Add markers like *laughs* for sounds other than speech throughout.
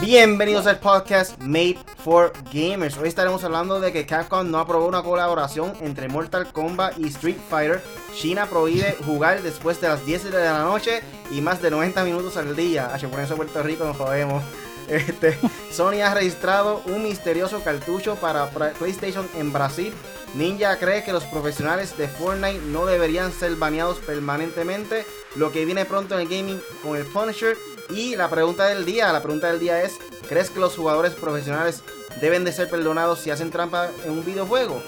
Bienvenidos al podcast Made for Gamers. Hoy estaremos hablando de que Capcom no aprobó una colaboración entre Mortal Kombat y Street Fighter. China prohíbe jugar después de las 10 de la noche y más de 90 minutos al día. H, por eso Puerto Rico nos jodemos. Este, Sony ha registrado un misterioso cartucho para PlayStation en Brasil. Ninja cree que los profesionales de Fortnite no deberían ser baneados permanentemente. Lo que viene pronto en el gaming con el Punisher y la pregunta del día, la pregunta del día es, ¿crees que los jugadores profesionales deben de ser perdonados si hacen trampa en un videojuego?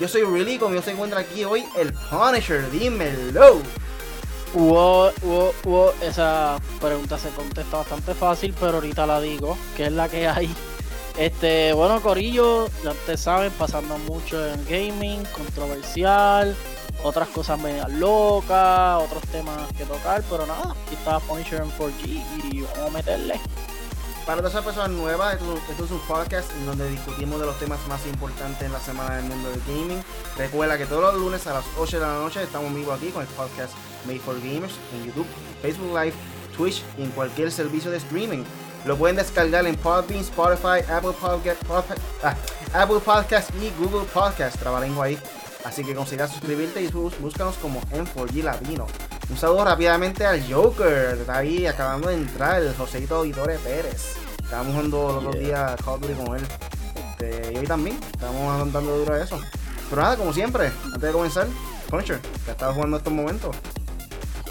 Yo soy Really, conmigo se encuentra aquí hoy el Punisher, dímelo. Wow, wow, wow, esa pregunta se contesta bastante fácil, pero ahorita la digo, que es la que hay. Este, bueno, Corillo, ya ustedes saben, pasando mucho en gaming, controversial, otras cosas medias locas, otros temas que tocar, pero nada, aquí está Punisher en 4G y vamos a meterle. Para todas esas personas nuevas, esto, es un podcast en donde discutimos de los temas más importantes en la semana del mundo del gaming. Recuerda que todos los lunes a las 8 de la noche estamos vivos aquí con el podcast Made for Gamers en YouTube, Facebook Live, Twitch y en cualquier servicio de streaming. Lo pueden descargar en Podbean, Spotify, Apple Podcast, ah, Apple Podcast y Google Podcast. Trabalengo ahí Así que consiga suscribirte y búscanos como M4G Latino. Un saludo rápidamente al Joker. Está ahí acabando de entrar, el Joseito Auditore Pérez. Estábamos jugando los dos días Call of Duty con él. Este, y hoy también. Estamos dando duro a eso. Pero nada, como siempre, antes de comenzar, Punisher, que estado jugando estos momentos.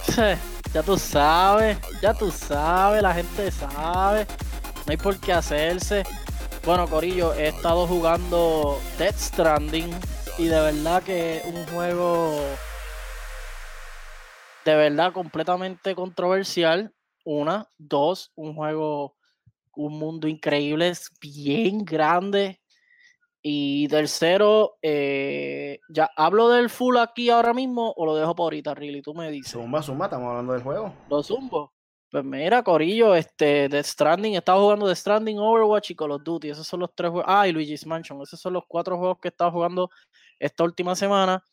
*laughs* ya tú sabes, ya tú sabes, la gente sabe. No hay por qué hacerse. Bueno, Corillo, he estado jugando Death Stranding y de verdad que un juego de verdad completamente controversial. Una, dos, un juego, un mundo increíble, es bien grande. Y tercero, eh, ya hablo del full aquí ahora mismo o lo dejo por ahorita, Riley, tú me dices. Zumba, zumba, estamos hablando del juego. Lo zumbo. Pues mira, Corillo, este, The Stranding, estaba jugando The Stranding, Overwatch y Call of Duty. Esos son los tres juegos. Ah, y Luigi's Mansion. Esos son los cuatro juegos que he estado jugando esta última semana.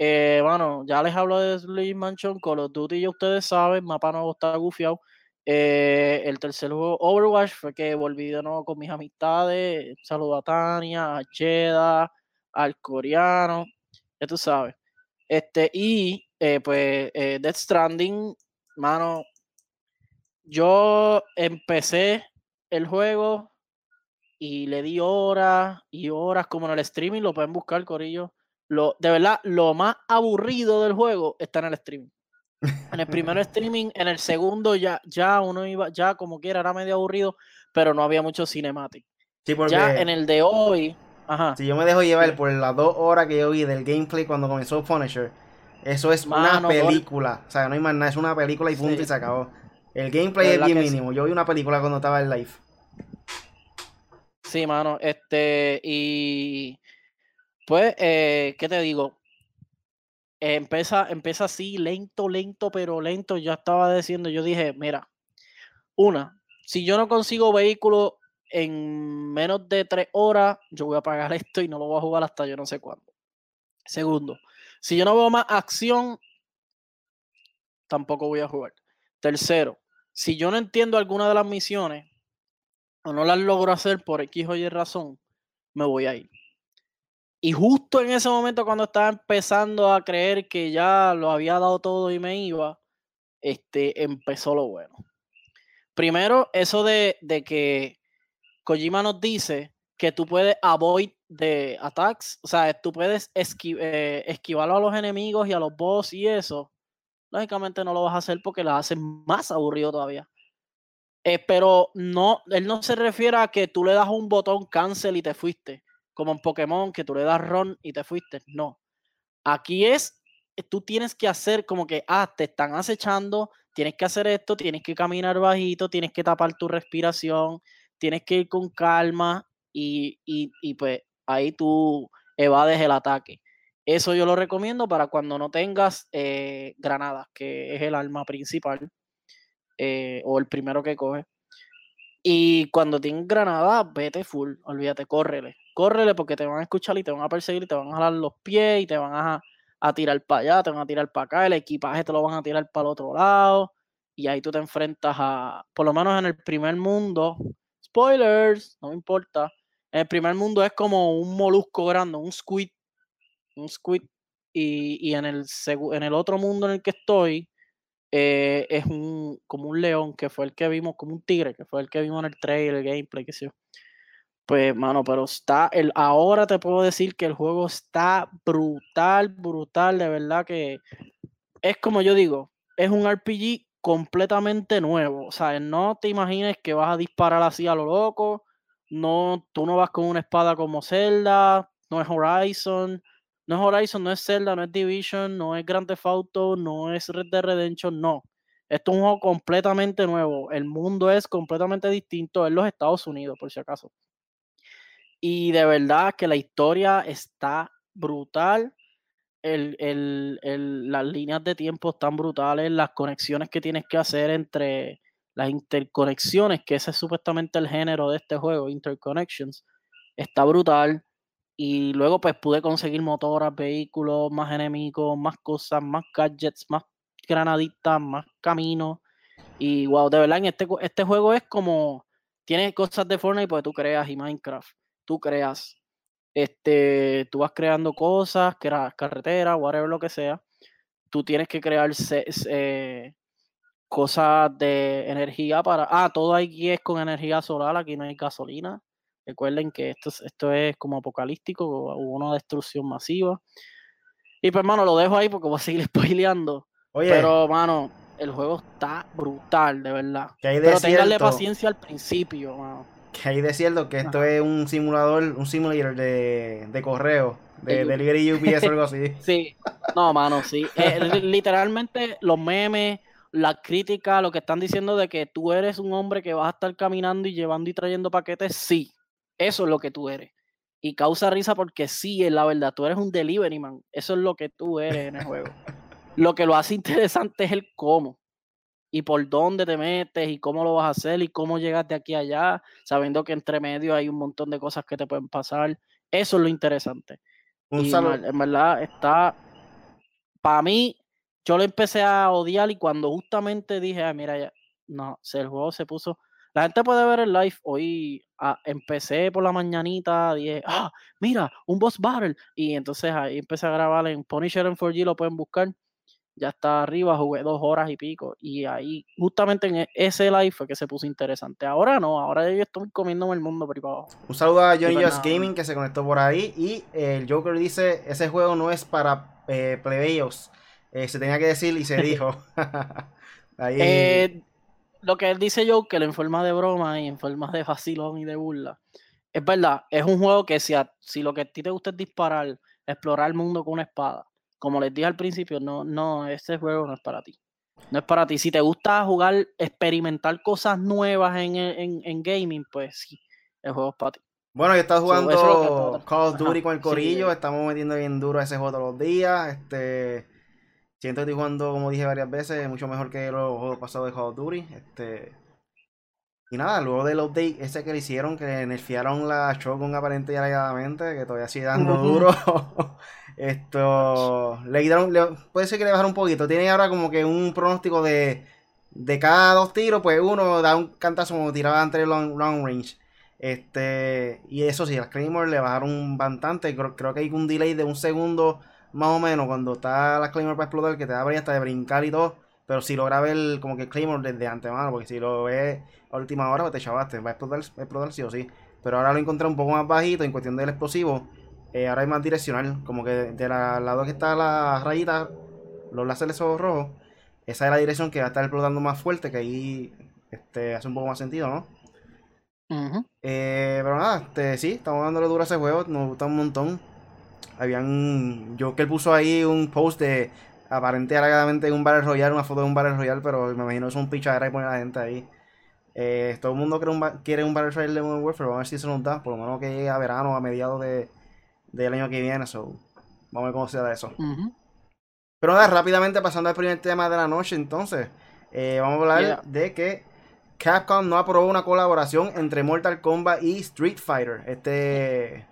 Eh, bueno, ya les hablo de Luigi's Mansion, Call of Duty ya ustedes saben, mapa nuevo está gufiado. Eh, el tercer juego, Overwatch, fue que volví de nuevo con mis amistades. Saludo a Tania, a Cheda, al coreano, ya tú sabes. Este, y eh, pues Death Stranding, mano, yo empecé el juego y le di horas y horas como en el streaming, lo pueden buscar, Corillo. Lo, de verdad, lo más aburrido del juego está en el streaming. En el primer streaming, en el segundo ya, ya uno iba, ya como quiera, era medio aburrido, pero no había mucho cinematic. Sí, porque ya en el de hoy, ajá. Si yo me dejo llevar por las dos horas que yo vi del gameplay cuando comenzó Punisher, eso es una película. O sea, no hay más nada, es una película y punto y se acabó. El gameplay es bien mínimo. Yo vi una película cuando estaba en live. Sí, mano, este, y pues, eh, ¿qué te digo? Empieza, empieza así, lento, lento, pero lento. Ya estaba diciendo, yo dije, mira, una, si yo no consigo vehículo en menos de tres horas, yo voy a pagar esto y no lo voy a jugar hasta yo no sé cuándo. Segundo, si yo no veo más acción, tampoco voy a jugar. Tercero, si yo no entiendo alguna de las misiones, o no las logro hacer por X o Y razón, me voy a ir. Y justo en ese momento cuando estaba empezando a creer que ya lo había dado todo y me iba, este, empezó lo bueno. Primero, eso de, que Kojima nos dice que tú puedes avoid de attacks, o sea, tú puedes eh, esquivarlo a los enemigos y a los boss y eso. Lógicamente no lo vas a hacer porque lo haces más aburrido todavía. Eh, pero no, él no se refiere a que tú le das un botón cancel y te fuiste, como en Pokémon, que tú le das run y te fuiste. No. Aquí es, eh, tú tienes que hacer como que, ah, te están acechando, tienes que hacer esto, tienes que caminar bajito, tienes que tapar tu respiración, tienes que ir con calma y, y, pues ahí tú evades el ataque. Eso yo lo recomiendo para cuando no tengas eh, granadas, que es el arma principal. Eh, o el primero que coge. Y cuando tienes granada, vete full, olvídate, córrele. Córrele porque te van a escuchar y te van a perseguir y te van a jalar los pies y te van a, a tirar para allá, te van a tirar para acá, el equipaje te lo van a tirar para el otro lado, y ahí tú te enfrentas a, por lo menos en el primer mundo, spoilers, no me importa, en el primer mundo es como un molusco grande, un squid, un squid, y, en, el, en el otro mundo en el que estoy, eh, es un, como un león, que fue el que vimos, como un tigre, que fue el que vimos en el trailer, el gameplay, que sé yo. Pues, mano, pero está, el, ahora te puedo decir que el juego está brutal, brutal, de verdad que es como yo digo, es un RPG completamente nuevo. O sea, no te imagines que vas a disparar así a lo loco. No, tú no vas con una espada como Zelda, no es Horizon, no es Horizon, no es Zelda, no es Division, no es Grand Theft Auto, no es Red Dead Redemption, no. Esto es un juego completamente nuevo. El mundo es completamente distinto en los Estados Unidos, por si acaso. Y de verdad que la historia está brutal. las líneas de tiempo están brutales. Las conexiones que tienes que hacer entre las interconexiones, que ese es supuestamente el género de este juego, Interconnections, está brutal. Y luego pues pude conseguir motoras, vehículos, más enemigos, más cosas, más gadgets, más granaditas, más caminos. Y wow, de verdad, en este, este juego es como, tiene cosas de Fortnite porque tú creas y Minecraft tú creas. Este, tú vas creando cosas, creas carretera, whatever lo que sea. Tú tienes que crear eh, cosas de energía para. Ah, todo aquí es con energía solar, aquí no hay gasolina. Recuerden que esto, esto es como apocalíptico, hubo una destrucción masiva. Y pues, mano, lo dejo ahí porque voy a seguir *laughs* spoileando. Oye. Pero, mano, el juego está brutal, de verdad. Pero tenganle paciencia al principio, mano que hay de cierto que esto es un simulador, un simulator de, de correo, de, delivery UPS o *laughs* algo así. Sí, no, mano, sí. Eh, *laughs* literalmente los memes, la crítica, lo que están diciendo de que tú eres un hombre que vas a estar caminando y llevando y trayendo paquetes, sí, eso es lo que tú eres. Y causa risa porque sí, es la verdad, tú eres un delivery man, eso es lo que tú eres en el juego. *laughs* lo que lo hace interesante es el cómo y por dónde te metes y cómo lo vas a hacer y cómo llegas de aquí a allá, sabiendo que entre medio hay un montón de cosas que te pueden pasar. Eso es lo interesante. Un y en verdad está, para mí, yo lo empecé a odiar y cuando justamente dije, ah, mira, ya, no, el juego se puso, la gente puede ver el live hoy, ah, empecé por la mañanita, dije, ah, mira, un boss battle, y entonces ahí empecé a grabar en Punisher en 4G, lo pueden buscar, ya está arriba, jugué dos horas y pico. Y ahí, justamente en e, ese live fue que se puso interesante. Ahora no, ahora yo estoy comiendo el mundo privado. Un saludo a pues Just Gaming que se conectó por ahí. Y el Joker dice: Ese juego no es para eh, plebeyos. Eh, se tenía que decir y se *laughs* dijo. *laughs* Eh, lo que él dice Joker en forma de broma y en forma de vacilón y de burla. Es verdad, es un juego que si, si lo que a ti te gusta es disparar, explorar el mundo con una espada como les dije al principio, no, no, este juego no es para ti. No es para ti. Si te gusta jugar, experimentar cosas nuevas en, en, gaming, pues sí, el juego es para ti. Bueno, yo estaba jugando Call of Duty con el corillo, estamos metiendo bien duro a ese juego todos los días. Este, siento que estoy jugando, como dije varias veces, mucho mejor que los juegos pasados de Call of Duty. Este, y nada, luego del update ese que le hicieron, que nerfearon la Shogun aparente y alegadamente, que todavía sigue dando duro. *laughs* Esto, le quitaron, puede ser que le bajaron un poquito. Tiene ahora como que un pronóstico de, de cada dos tiros, pues uno da un cantazo como tiraba antes el long, range. Este, y eso sí, las Claymore le bajaron bastante. Creo, creo, que hay un delay de un segundo más o menos cuando está la Claymore para explotar, que te da hasta de brincar y todo. Pero si logra ver como que Claymore desde antemano, porque si lo ves a última hora, pues te chavaste, va a explotar, va a explotar sí o sí. Pero ahora lo encontré un poco más bajito en cuestión del explosivo. Eh, ahora hay más direccional, como que de la lado que está la rayita, los láseres rojos, esa es la dirección que va a estar explotando más fuerte, que ahí este, hace un poco más sentido, ¿no? eh, pero nada, este, sí, estamos dándole duro a ese juego, nos gusta un montón. Habían, yo que él puso ahí un post de aparente alegadamente un Battle Royale, una foto de un Battle Royale, pero me imagino que es un pichadera y pone la gente ahí. Eh, todo el mundo quiere un, quiere un Battle Royale de Modern Warfare, vamos a ver si se nos da, por lo menos que llegue a verano, a mediados de, del año que viene. So, vamos a ver cómo se da eso. Pero nada, rápidamente pasando al primer tema de la noche, entonces, eh, vamos a hablar de que Capcom no aprobó una colaboración entre Mortal Kombat y Street Fighter. Este.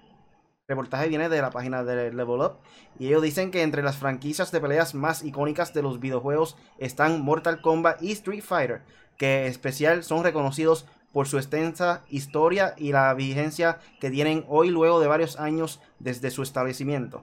Reportaje viene de la página de Level Up y ellos dicen que entre las franquicias de peleas más icónicas de los videojuegos están Mortal Kombat y Street Fighter, que en especial son reconocidos por su extensa historia y la vigencia que tienen hoy luego de varios años desde su establecimiento.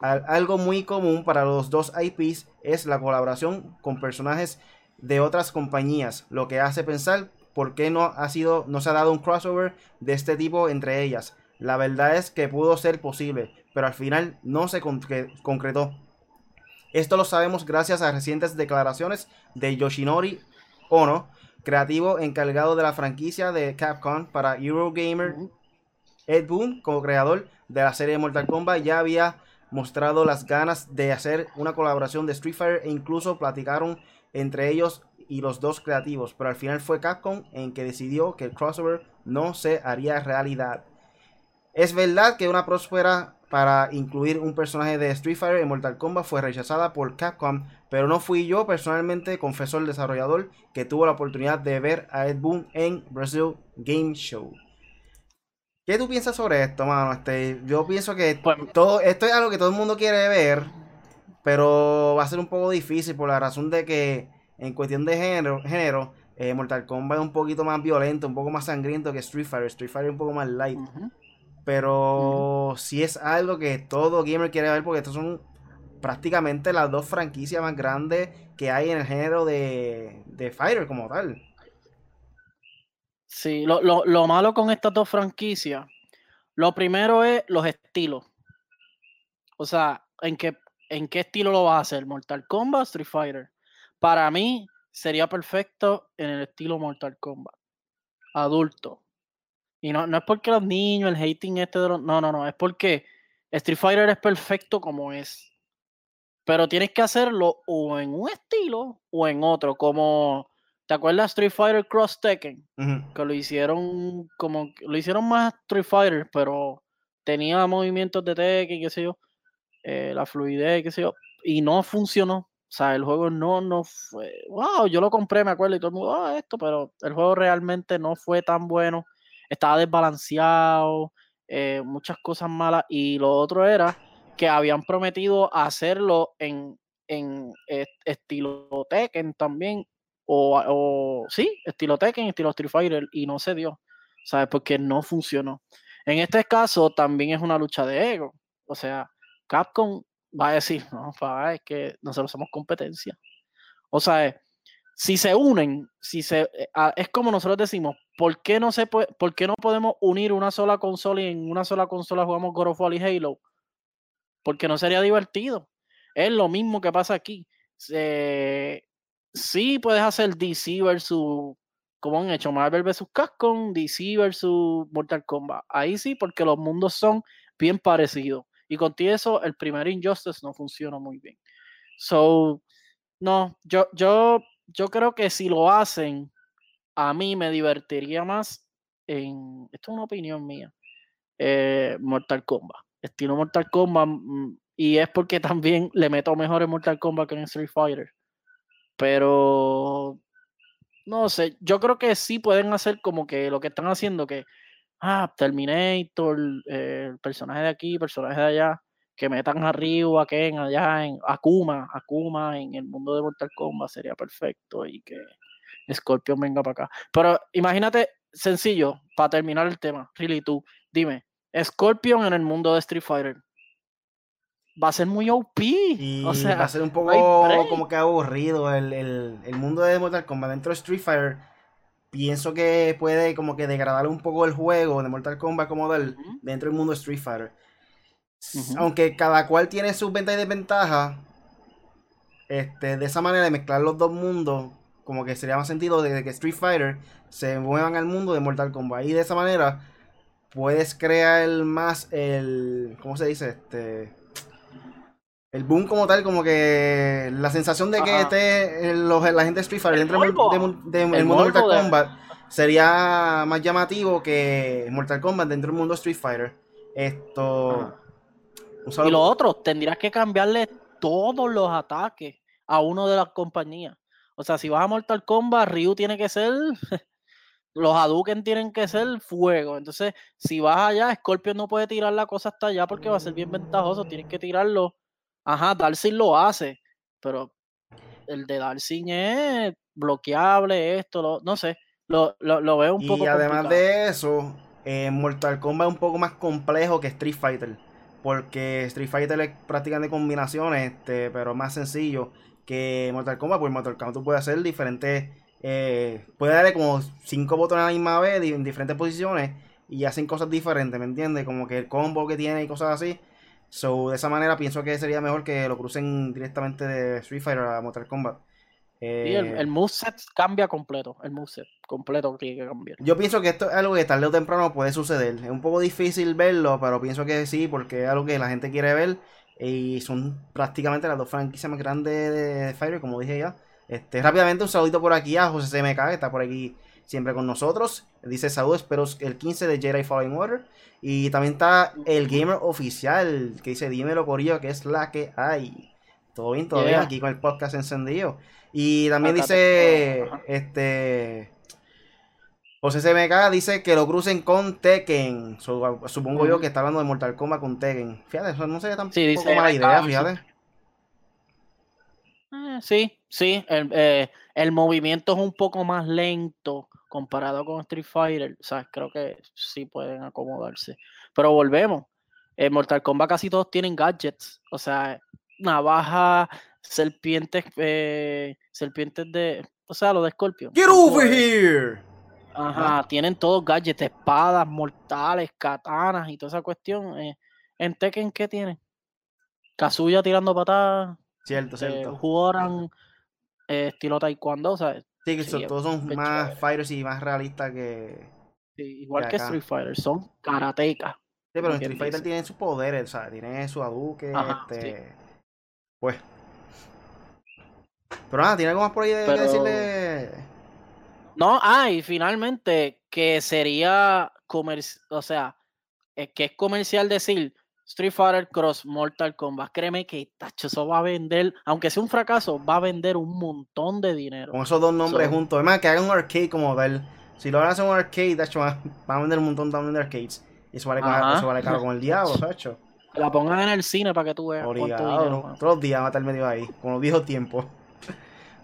Algo muy común para los dos IPs es la colaboración con personajes de otras compañías, lo que hace pensar por qué no ha sido no se ha dado un crossover de este tipo entre ellas. La verdad es que pudo ser posible, pero al final no se concretó. Esto lo sabemos gracias a recientes declaraciones de Yoshinori Ono, creativo encargado de la franquicia de Capcom para Eurogamer. Ed Boon, como creador de la serie de Mortal Kombat, ya había mostrado las ganas de hacer una colaboración de Street Fighter e incluso platicaron entre ellos y los dos creativos, pero al final fue Capcom en que decidió que el crossover no se haría realidad. Es verdad que una próspera para incluir un personaje de Street Fighter en Mortal Kombat fue rechazada por Capcom, pero no fui yo personalmente, confesó el desarrollador, que tuvo la oportunidad de ver a Ed Boon en Brazil Game Show. ¿Qué tú piensas sobre esto, mano? Este, yo pienso que pues, todo esto es algo que todo el mundo quiere ver, pero va a ser un poco difícil por la razón de que en cuestión de género, género eh, Mortal Kombat es un poquito más violento, un poco más sangriento que Street Fighter. Street Fighter es un poco más light. Pero si es algo que todo gamer quiere ver porque estos son prácticamente las dos franquicias más grandes que hay en el género de, de Fighter como tal. Sí, lo, lo, lo, malo con estas dos franquicias, lo primero es los estilos. O sea, ¿en qué, en qué estilo lo vas a hacer? ¿Mortal Kombat Street Fighter? Para mí sería perfecto en el estilo Mortal Kombat. Adulto. Y no, no es porque los niños, el hating este de los... No, no, no. Es porque Street Fighter es perfecto como es. Pero tienes que hacerlo o en un estilo o en otro. Como... ¿Te acuerdas Street Fighter Cross Tekken? Que lo hicieron como... Lo hicieron más Street Fighter, pero tenía movimientos de Tekken, qué sé yo. Eh, la fluidez, qué sé yo. Y no funcionó. O sea, el juego no, no fue. Wow, yo lo compré, me acuerdo, y todo el mundo, ah, esto, pero el juego realmente no fue tan bueno estaba desbalanceado, eh, muchas cosas malas. Y lo otro era que habían prometido hacerlo en, en estilo Tekken también, o, o, sí, estilo Tekken, estilo Street Fighter, y no se dio, ¿sabes? Porque no funcionó. En este caso también es una lucha de ego, o sea, Capcom va a decir, no, es que nosotros somos competencia. O sea, si se unen, si se, eh, es como nosotros decimos, ¿por qué no se por qué no podemos unir una sola consola y en una sola consola jugamos God of War y Halo? Porque no sería divertido. Es lo mismo que pasa aquí. sí puedes hacer DC versus, como han hecho Marvel versus Capcom, DC versus Mortal Kombat. Ahí sí, porque los mundos son bien parecidos. Y contigo eso, el primer Injustice no funciona muy bien. So, no, yo, yo, yo creo que si lo hacen, a mí me divertiría más en, esto es una opinión mía, eh, Mortal Kombat, estilo Mortal Kombat, mm, y es porque *laughs* también le meto mejor en Mortal Kombat que en Street Fighter. Pero no sé, yo creo que sí pueden hacer como que lo que están haciendo, que ah, Terminator, eh, personaje de aquí, personaje de allá, que metan arriba a Ken allá en Akuma, Akuma en el mundo de Mortal Kombat sería perfecto y que Scorpion venga para acá. Pero imagínate, sencillo, para terminar el tema, really tú, dime, Scorpion en el mundo de Street Fighter. Va a ser muy OP. o sea, va a ser un poco como que aburrido el, mundo de Mortal Kombat dentro de Street Fighter. Pienso que puede como que degradar un poco el juego de Mortal Kombat como del, dentro del mundo de Street Fighter. Aunque cada cual tiene sus ventajas y desventajas, este, de esa manera de mezclar los dos mundos como que sería más sentido de que Street Fighter se muevan al mundo de Mortal Kombat. Y de esa manera puedes crear más el. ¿Cómo se dice? Este. El boom como tal, como que la sensación de que esté la gente de Street Fighter dentro del mundo de, Mortal Kombat sería más llamativo que Mortal Kombat dentro del mundo de Street Fighter. Esto. Y lo otro, tendrías que cambiarle todos los ataques a uno de las compañías. O sea, si vas a Mortal Kombat, Ryu tiene que ser *laughs* los Hadouken tienen que ser fuego. Entonces, si vas allá, Scorpion no puede tirar la cosa hasta allá porque va a ser bien ventajoso. Tienes que tirarlo. Ajá, Darcy lo hace, pero el de Darcy es bloqueable, esto, no sé. Lo, veo un poco. Y además de eso, eh, Mortal Kombat es un poco más complejo que Street Fighter. Porque Street Fighter es prácticamente combinaciones, este, pero más sencillo que Mortal Kombat. Pues Mortal Kombat tú puedes hacer diferentes. Eh, puedes darle como cinco botones a la misma vez en diferentes posiciones y hacen cosas diferentes, ¿me entiendes? Como que el combo que tiene y cosas así. So, de esa manera pienso que sería mejor que lo crucen directamente de Street Fighter a Mortal Kombat. Eh, el, el, moveset cambia completo. El moveset completo tiene que cambiar. Yo pienso que esto es algo que tarde o temprano puede suceder. Es un poco difícil verlo, pero pienso que sí, porque es algo que la gente quiere ver. Y son prácticamente las dos franquicias más grandes de, Fire, como dije ya. Este, rápidamente un saludito por aquí a José CMK, que está por aquí siempre con nosotros. Dice saludos, espero el 15 de Jedi Falling Order. Y también está el gamer oficial, que dice dímelo Corillo, que es la que hay. Todo bien, todo bien aquí con el podcast encendido. Y también dice, este, José CMK dice que lo crucen con Tekken. supongo yo que está hablando de Mortal Kombat con Tekken. Fíjate, eso no sería tan sí, mala idea, fíjate. Eh, sí, sí, el, eh, el, movimiento es un poco más lento comparado con Street Fighter. O sea, creo que sí pueden acomodarse. Pero volvemos. En Mortal Kombat casi todos tienen gadgets. O sea, navaja, serpientes, eh, serpientes de, o sea, lo de Scorpio. Get over here. Ajá, tienen todos gadgets, espadas, mortales, katanas y toda esa cuestión. Eh, ¿En Tekken qué tienen? Kazuya tirando patadas. Cierto, eh, cierto. Jugaran eh, estilo taekwondo, o sea. Sí, que todos son más fighters y más realistas que. igual que, Street Fighter, son karatecas. Sí, pero en Street Fighter tienen sus poderes, o sea, tienen su aduque, este. Pues, pero nada, ¿tiene algo más por ahí de decirle? No, ah, y finalmente, que sería comercial, o sea, es que es comercial decir Street Fighter Cross Mortal Kombat. Créeme que tacho, eso va a vender, aunque sea un fracaso, va a vender un montón de dinero. Con esos dos nombres juntos. Además, que hagan un arcade como ver. Si lo hacer un arcade, tacho, va, a vender un montón también de arcades. Y eso vale, caro, eso vale caro con el diablo, tacho. La pongan en el cine para que tú veas. Todos los días va a estar medio ahí, como dijo tiempo. *laughs*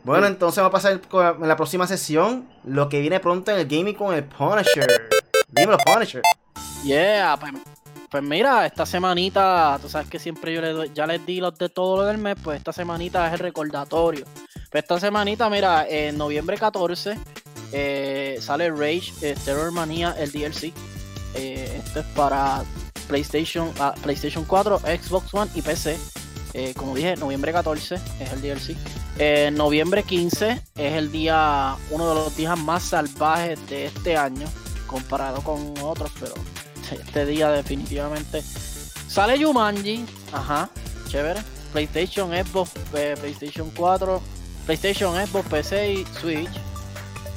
Bueno, entonces vamos a pasar en la próxima sesión lo que viene pronto en el gaming con el Punisher. Dímelo, Punisher. Yeah, pues, pues, mira, esta semanita, tú sabes que siempre yo le ya les di los de todo lo del mes, pues esta semanita es el recordatorio. Pues esta semanita, mira, en noviembre 14 eh, sale Rage eh, Terror Mania, el DLC. Eh, esto es para PlayStation, ah, PlayStation 4, Xbox One y PC. Eh, como dije, noviembre 14 es el DLC. Eh, noviembre 15 es el día, uno de los días más salvajes de este año, comparado con otros, pero este día definitivamente sale Jumanji, ajá, chévere. PlayStation, Xbox, eh, PlayStation 4, PlayStation, Xbox, PC y Switch.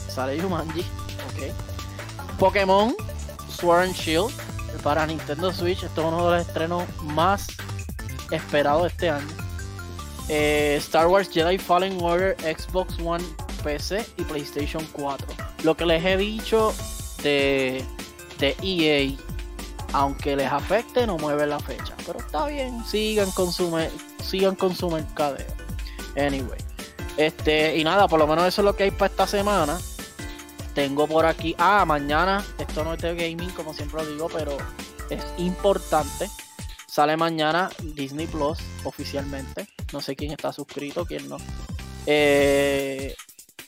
Sale Jumanji, ok. Pokémon, Sword and Shield para Nintendo Switch. Esto es uno de los estrenos más esperado este año. Eh, Star Wars Jedi Fallen Order, Xbox One, PC y PlayStation 4. Lo que les he dicho de, de EA, aunque les afecte, no mueve la fecha. Pero está bien, sigan con su, sigan con su mercadeo. Anyway. Este, y nada, por lo menos eso es lo que hay para esta semana. Tengo por aquí. Ah, mañana. Esto no es de gaming, como siempre lo digo, pero es importante. Sale mañana Disney Plus oficialmente. No sé quién está suscrito, quién no. Eh,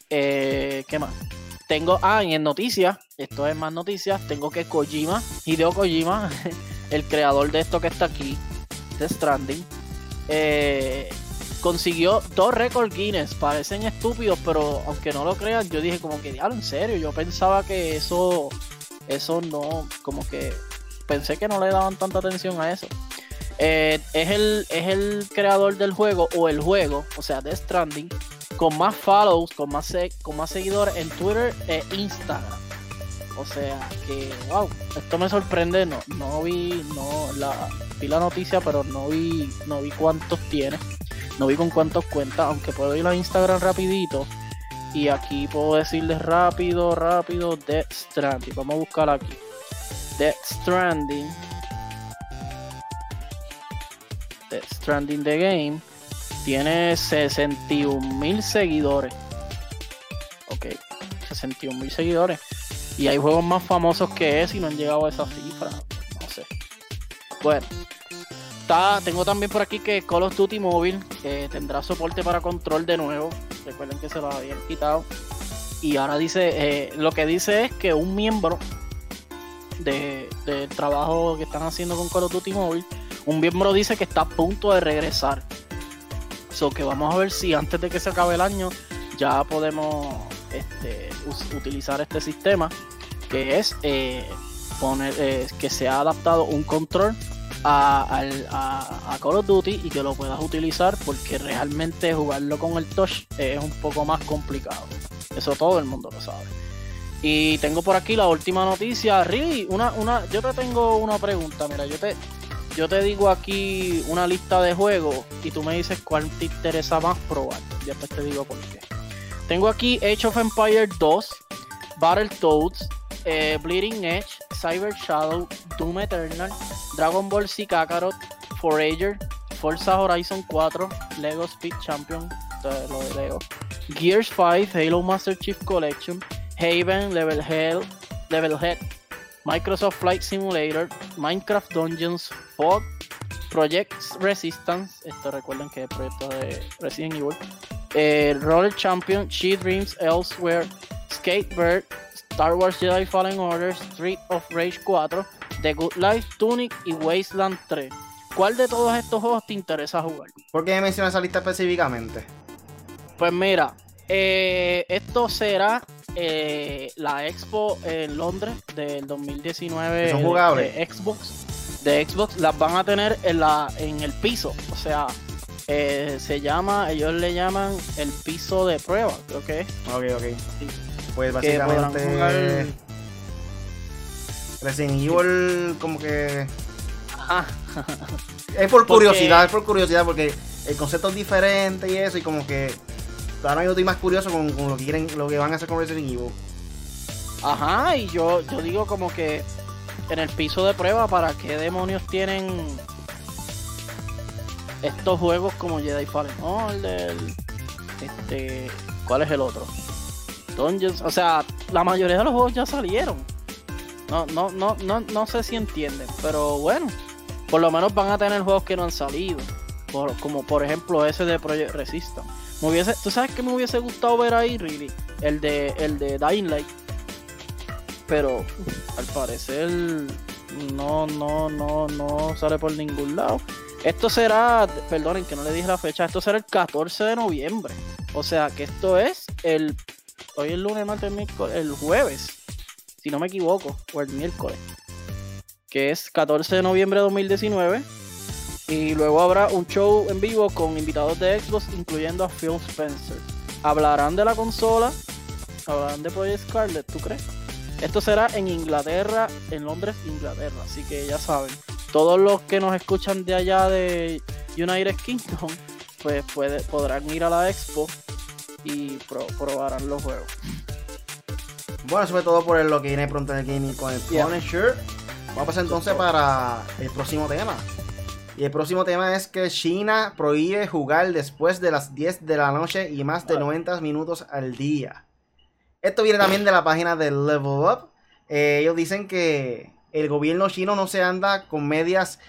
eh, ¿Qué más? Tengo, ah, en noticias, esto es más noticias, tengo que Kojima, Hideo Kojima, *laughs* el creador de esto que está aquí, The Stranding, eh, consiguió dos récords Guinness. Parecen estúpidos, pero aunque no lo crean, yo dije como que, diablo, en serio, yo pensaba que eso, eso no, como que pensé que no le daban tanta atención a eso. Eh, es, el, es el creador del juego o el juego, o sea, de Stranding, con más follows, con más, con más seguidores en Twitter e Instagram. O sea que, wow, esto me sorprende. No, no vi, no, la, vi la noticia, pero no vi, no vi cuántos tiene. No vi con cuántos cuenta, aunque puedo ir a Instagram rapidito. Y aquí puedo decirles rápido, rápido, Death Stranding. Vamos a buscar aquí. Death Stranding. Death Stranding The Game. Tiene 61 mil seguidores. Ok, 61 mil seguidores. Y hay juegos más famosos que ese y no han llegado a esa cifra. No sé. Bueno. Tengo también por aquí que Call of Duty Mobile tendrá soporte para control de nuevo. Recuerden que se lo habían quitado. Y ahora dice, eh, lo que dice es que un miembro de, del trabajo que están haciendo con Call of Duty Mobile, un miembro dice que está a punto de regresar. So que vamos a ver si antes de que se acabe el año ya podemos este, utilizar este sistema que es eh, poner eh, que se ha adaptado un control a, Call of Duty y que lo puedas utilizar porque realmente jugarlo con el touch es un poco más complicado. Eso todo el mundo lo sabe. Y tengo por aquí la última noticia. Really, una, una, yo te tengo una pregunta. Mira, yo te, yo te digo aquí una lista de juegos y tú me dices cuál te interesa más probar. Ya te digo por qué. Tengo aquí Age of Empire 2, Battletoads, eh, Bleeding Edge, Cyber Shadow, Doom Eternal, Dragon Ball Z Kakarot, Forager, Forza Horizon 4, Lego Speed Champion, lo de Lego, Gears 5, Halo Master Chief Collection, Haven, Level Hell, Level Head, Microsoft Flight Simulator, Minecraft Dungeons, Fog, Project Resistance, esto recuerden que es proyecto de Resident Evil, eh, Roller Champion, She Dreams Elsewhere, Skatebird, Star Wars Jedi Fallen Order, Street of Rage 4, The Good Life, Tunic y Wasteland 3. ¿Cuál de todos estos juegos te interesa jugar? ¿Por qué mencionas esa lista específicamente? Pues mira, eh, esto será eh, la Expo en Londres del 2019 ¿Son jugables? de Xbox. De Xbox las van a tener en la en el piso, o sea, eh, se llama, ellos le llaman el piso de prueba, creo que es. Ok, ok. Pues básicamente. Resident Evil, como que. Ajá. *laughs* es por curiosidad, es por curiosidad, porque el concepto es diferente y eso, y como que. Ahora yo estoy más curioso con, lo que quieren, lo que van a hacer con Resident Evil. Ajá, y yo, yo digo como que en el piso de prueba, ¿para qué demonios tienen estos juegos como Jedi Fallen Order? Este, ¿cuál es el otro? Dungeons, o sea, la mayoría de los juegos ya salieron. No, no, no, no, no sé si entienden, pero bueno, por lo menos van a tener juegos que no han salido. como por ejemplo ese de Project Resistance. Me hubiese, ¿Tú sabes que me hubiese gustado ver ahí, really? El de, el de Dying Light. Pero al parecer no, no, no, no sale por ningún lado. Esto será, perdonen que no le dije la fecha, esto será el 14 de noviembre. O sea que esto es el hoy es lunes, martes, miércoles, el jueves, si no me equivoco, o el miércoles, que es 14 de noviembre de 2019. Y luego habrá un show en vivo con invitados de Xbox, incluyendo a Phil Spencer. Hablarán de la consola, hablarán de Project Scarlet, ¿tú crees? Esto será en Inglaterra, en Londres, Inglaterra. Así que ya saben, todos los que nos escuchan de allá de United Kingdom, pues podrán ir a la expo y probarán los juegos. Bueno, sobre todo por lo que viene pronto en el gaming con el Punisher. Vamos a pasar entonces para el próximo tema. Y el próximo tema es que China prohíbe jugar después de las 10 de la noche y más de 90 minutos al día. Esto viene también de la página de Level Up. Eh, ellos dicen que el gobierno chino no se anda con medias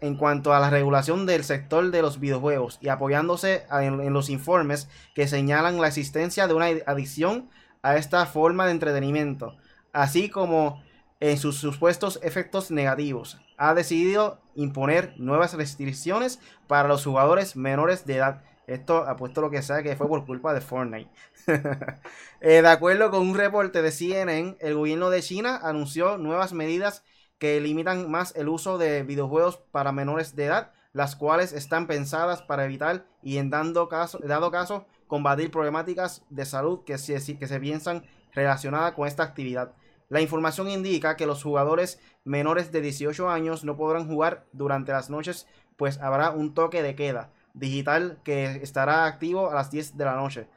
en cuanto a la regulación del sector de los videojuegos y apoyándose en, los informes que señalan la existencia de una adicción a esta forma de entretenimiento, así como en sus supuestos efectos negativos. Ha decidido imponer nuevas restricciones para los jugadores menores de edad. Esto apuesto lo que sea que fue por culpa de Fortnite. *laughs* Eh, de acuerdo con un reporte de CNN, el gobierno de China anunció nuevas medidas que limitan más el uso de videojuegos para menores de edad, las cuales están pensadas para evitar y en dado caso, dado caso combatir problemáticas de salud que se, que se piensan relacionadas con esta actividad. La información indica que los jugadores menores de 18 años no podrán jugar durante las noches, pues habrá un toque de queda digital que estará activo a las 10 de la noche.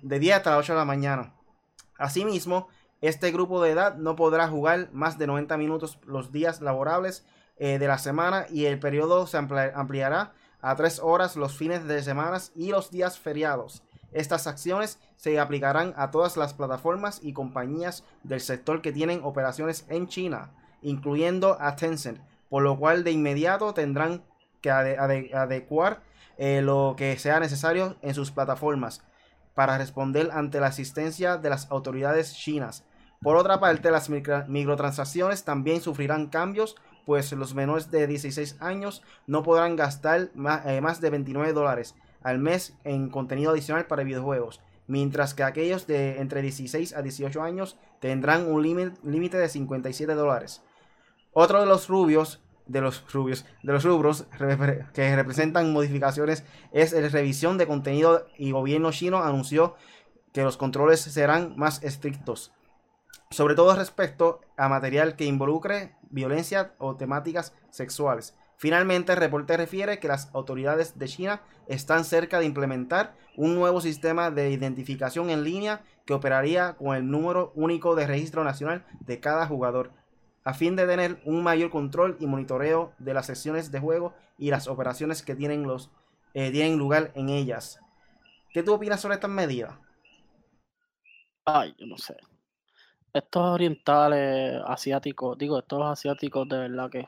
de 10 hasta las 8 de la mañana. Asimismo, este grupo de edad no podrá jugar más de 90 minutos los días laborables eh, de la semana y el periodo se ampliará a 3 horas los fines de semana y los días feriados. Estas acciones se aplicarán a todas las plataformas y compañías del sector que tienen operaciones en China, incluyendo a Tencent, por lo cual de inmediato tendrán que adecuar eh, lo que sea necesario en sus plataformas para responder ante la asistencia de las autoridades chinas. Por otra parte, las microtransacciones también sufrirán cambios, pues los menores de 16 años no podrán gastar eh, más, de 29 dólares al mes en contenido adicional para videojuegos, mientras que aquellos de entre 16 a 18 años tendrán un límite de 57 dólares. Otro de los rubios de los rubios, de los rubros que representan modificaciones es la revisión de contenido y gobierno chino anunció que los controles serán más estrictos sobre todo respecto a material que involucre violencia o temáticas sexuales. Finalmente, el reporte refiere que las autoridades de China están cerca de implementar un nuevo sistema de identificación en línea que operaría con el número único de registro nacional de cada jugador, a fin de tener un mayor control y monitoreo de las sesiones de juego y las operaciones que tienen, los, eh, tienen lugar en ellas. ¿Qué tú opinas sobre estas medidas? Ay, yo no sé estos orientales asiáticos, digo, estos asiáticos de verdad que.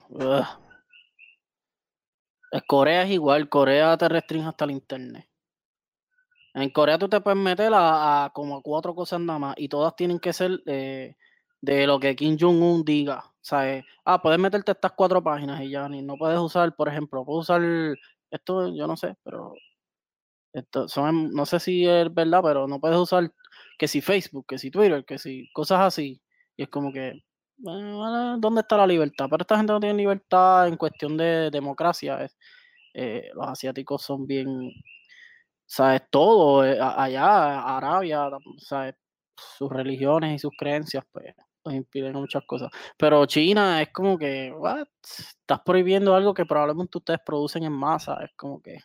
Corea es igual, Corea te restringe hasta el internet. En Corea tú te puedes meter a, como cuatro cosas nada más y todas tienen que ser de lo que Kim Jong-un diga. ¿sabes? Ah, puedes meterte estas cuatro páginas y ya ni no puedes usar, por ejemplo, puedes usar esto, yo no sé, pero esto son, no sé si es verdad, pero no puedes usar que si Facebook, que si Twitter, que si cosas así. Y es como que, ¿dónde está la libertad? Pero esta gente no tiene libertad en cuestión de democracia. Eh, los asiáticos son bien, ¿sabes? Todo, eh, allá, Arabia, ¿sabes? Sus religiones y sus creencias, pues, nos impiden muchas cosas. Pero China es como que, ¿what? Estás prohibiendo algo que probablemente ustedes producen en masa. Es como que,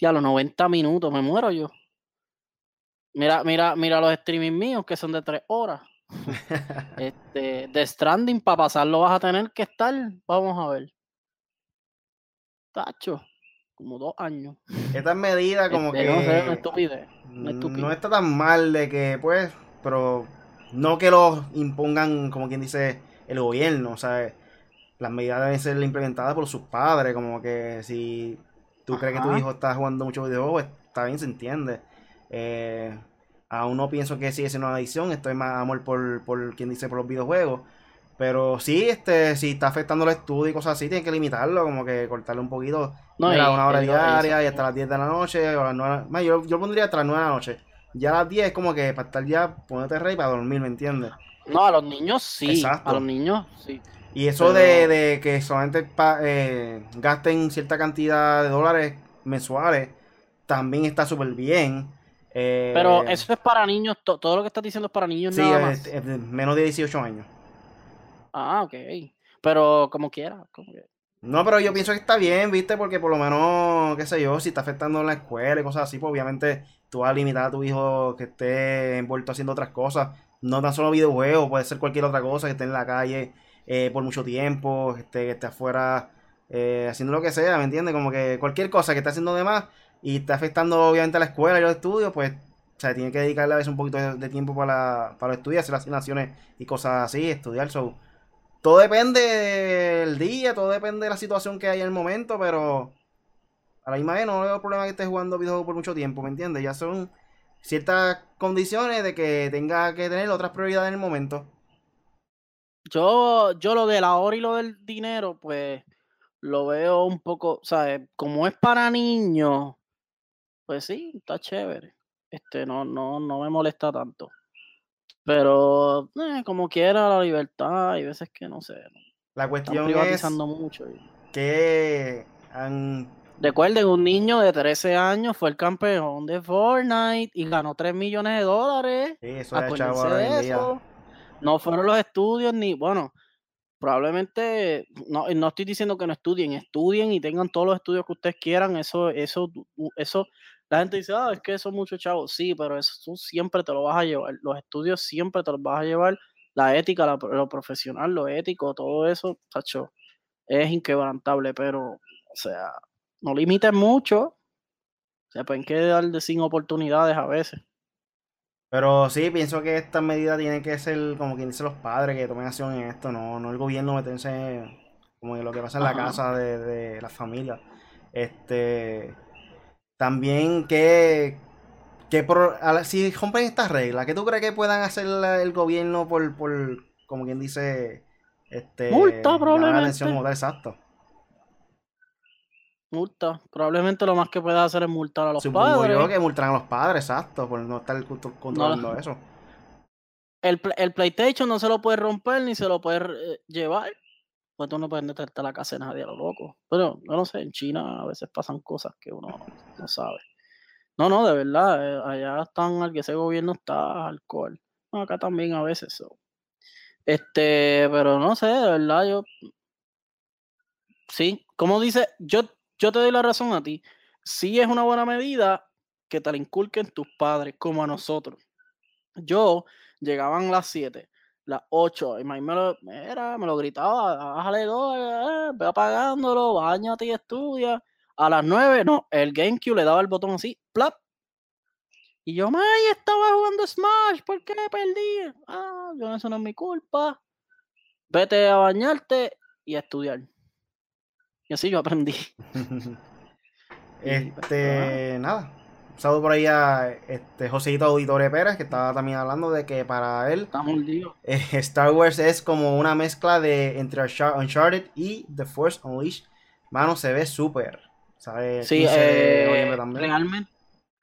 ya a los 90 minutos me muero yo. Mira, mira, mira los streaming míos que son de tres horas. *laughs* este, de Stranding, para pasarlo vas a tener que estar, vamos a ver. Tacho, como dos años. Esta medida como este, que. No sé, una estupidez, No está tan mal de que, pues, pero no que lo impongan, como quien dice, el gobierno. O sea, las medidas deben ser implementadas por sus padres. Como que si tú crees que tu hijo está jugando mucho videojuegos, está bien, se entiende. Eh, aún no pienso que sigue siendo una adicción, estoy más amor por, por quien dice por los videojuegos. Pero sí, este, si está afectando el estudio y cosas así, tiene que limitarlo, como que cortarle un poquito. No, una hora diaria y hasta las 10 de la noche. O las 9, yo, yo pondría hasta las 9 de la noche. Ya a las 10 es como que para estar ya, ponerte rey para dormir, ¿me entiendes? No, a los niños sí. A los niños sí. Y eso de, de, que solamente eh, gasten cierta cantidad de dólares mensuales también está súper bien. Pero eh, eso es para niños, todo lo que estás diciendo es para niños sí, nada más. menos de 18 años. Ah, ok. Pero como quiera, No, pero yo pienso que está bien, ¿viste? Porque por lo menos, qué sé yo, si está afectando en la escuela y cosas así, pues obviamente tú vas a limitar a tu hijo que esté envuelto haciendo otras cosas. No tan solo videojuegos, puede ser cualquier otra cosa, que esté en la calle eh, por mucho tiempo, que esté, que esté afuera eh, haciendo lo que sea, ¿me entiendes? Como que cualquier cosa que esté haciendo de más, y está afectando obviamente a la escuela y los estudios, pues o sea, tiene que dedicarle a veces un poquito de, tiempo para, para estudiar, hacer asignaciones y cosas así, estudiar. So, todo depende del día, todo depende de la situación que hay en el momento, pero a la misma vez no veo problema que esté jugando videojuegos por mucho tiempo, ¿me entiendes? Ya son ciertas condiciones de que tenga que tener otras prioridades en el momento. Yo, yo lo de la hora y lo del dinero, pues lo veo un poco, ¿sabes? Como es para niños, pues sí, está chévere. Este, no, no, no me molesta tanto. Pero, eh, como quiera, la libertad, hay veces que no sé. La cuestión es mucho. que han... Recuerden, un niño de 13 años fue el campeón de Fortnite y ganó 3 millones de dólares. Sí, eso es eso. No fueron los estudios ni, bueno, probablemente, no, no estoy diciendo que no estudien, estudien y tengan todos los estudios que ustedes quieran, eso, eso, eso la gente dice, ah, es que son muchos chavos. Sí, pero eso tú siempre te lo vas a llevar. Los estudios siempre te los vas a llevar. La ética, lo profesional, lo ético, todo eso, tacho, es inquebrantable, pero, o sea, no limites mucho. Se pueden quedar de sin oportunidades a veces. Pero sí, pienso que esta medida tiene que ser como quien dice los padres que tomen acción en esto, no, no el gobierno meterse como en lo que pasa en la casa de, de la familia. Este también que, que por, si rompen estas reglas, ¿qué tú crees que puedan hacer el gobierno por, por como quien dice, este, multa probablemente. exacto. Multa. Probablemente lo más que pueda hacer es multar a los Supongo padres. yo que multarán a los padres, exacto, por no estar controlando eso. El, el, PlayStation no se lo puede romper ni se lo puede eh, llevar. Tú no puedes meterte a la casa de nadie a lo loco. Pero no lo sé, en China a veces pasan cosas que uno no, sabe. No, no, de verdad, eh, allá están, al que ese gobierno está alcohol. acá también a veces. So. Este, pero no sé, de verdad, yo. Sí, como dice, yo, yo te doy la razón a ti. Sí es una buena medida que te la inculquen tus padres, como a nosotros. Yo llegaban las 7, las 8, y me lo, era, me lo gritaba, bájale dos, eh, ve apagándolo, bañate y estudia. A las 9, no, el GameCube le daba el botón así, plap, y yo, ¡ay, estaba jugando Smash! ¿Por qué perdí? Ah, yo, eso no es mi culpa. Vete a bañarte y a estudiar. Y así yo aprendí. *laughs* este, nada. Por ahí a este Joséito Auditore Pérez, que estaba también hablando de que para él eh, Star Wars es como una mezcla de entre Uncharted y The Force Unleashed. Mano, se ve súper. Sí, eh, realmente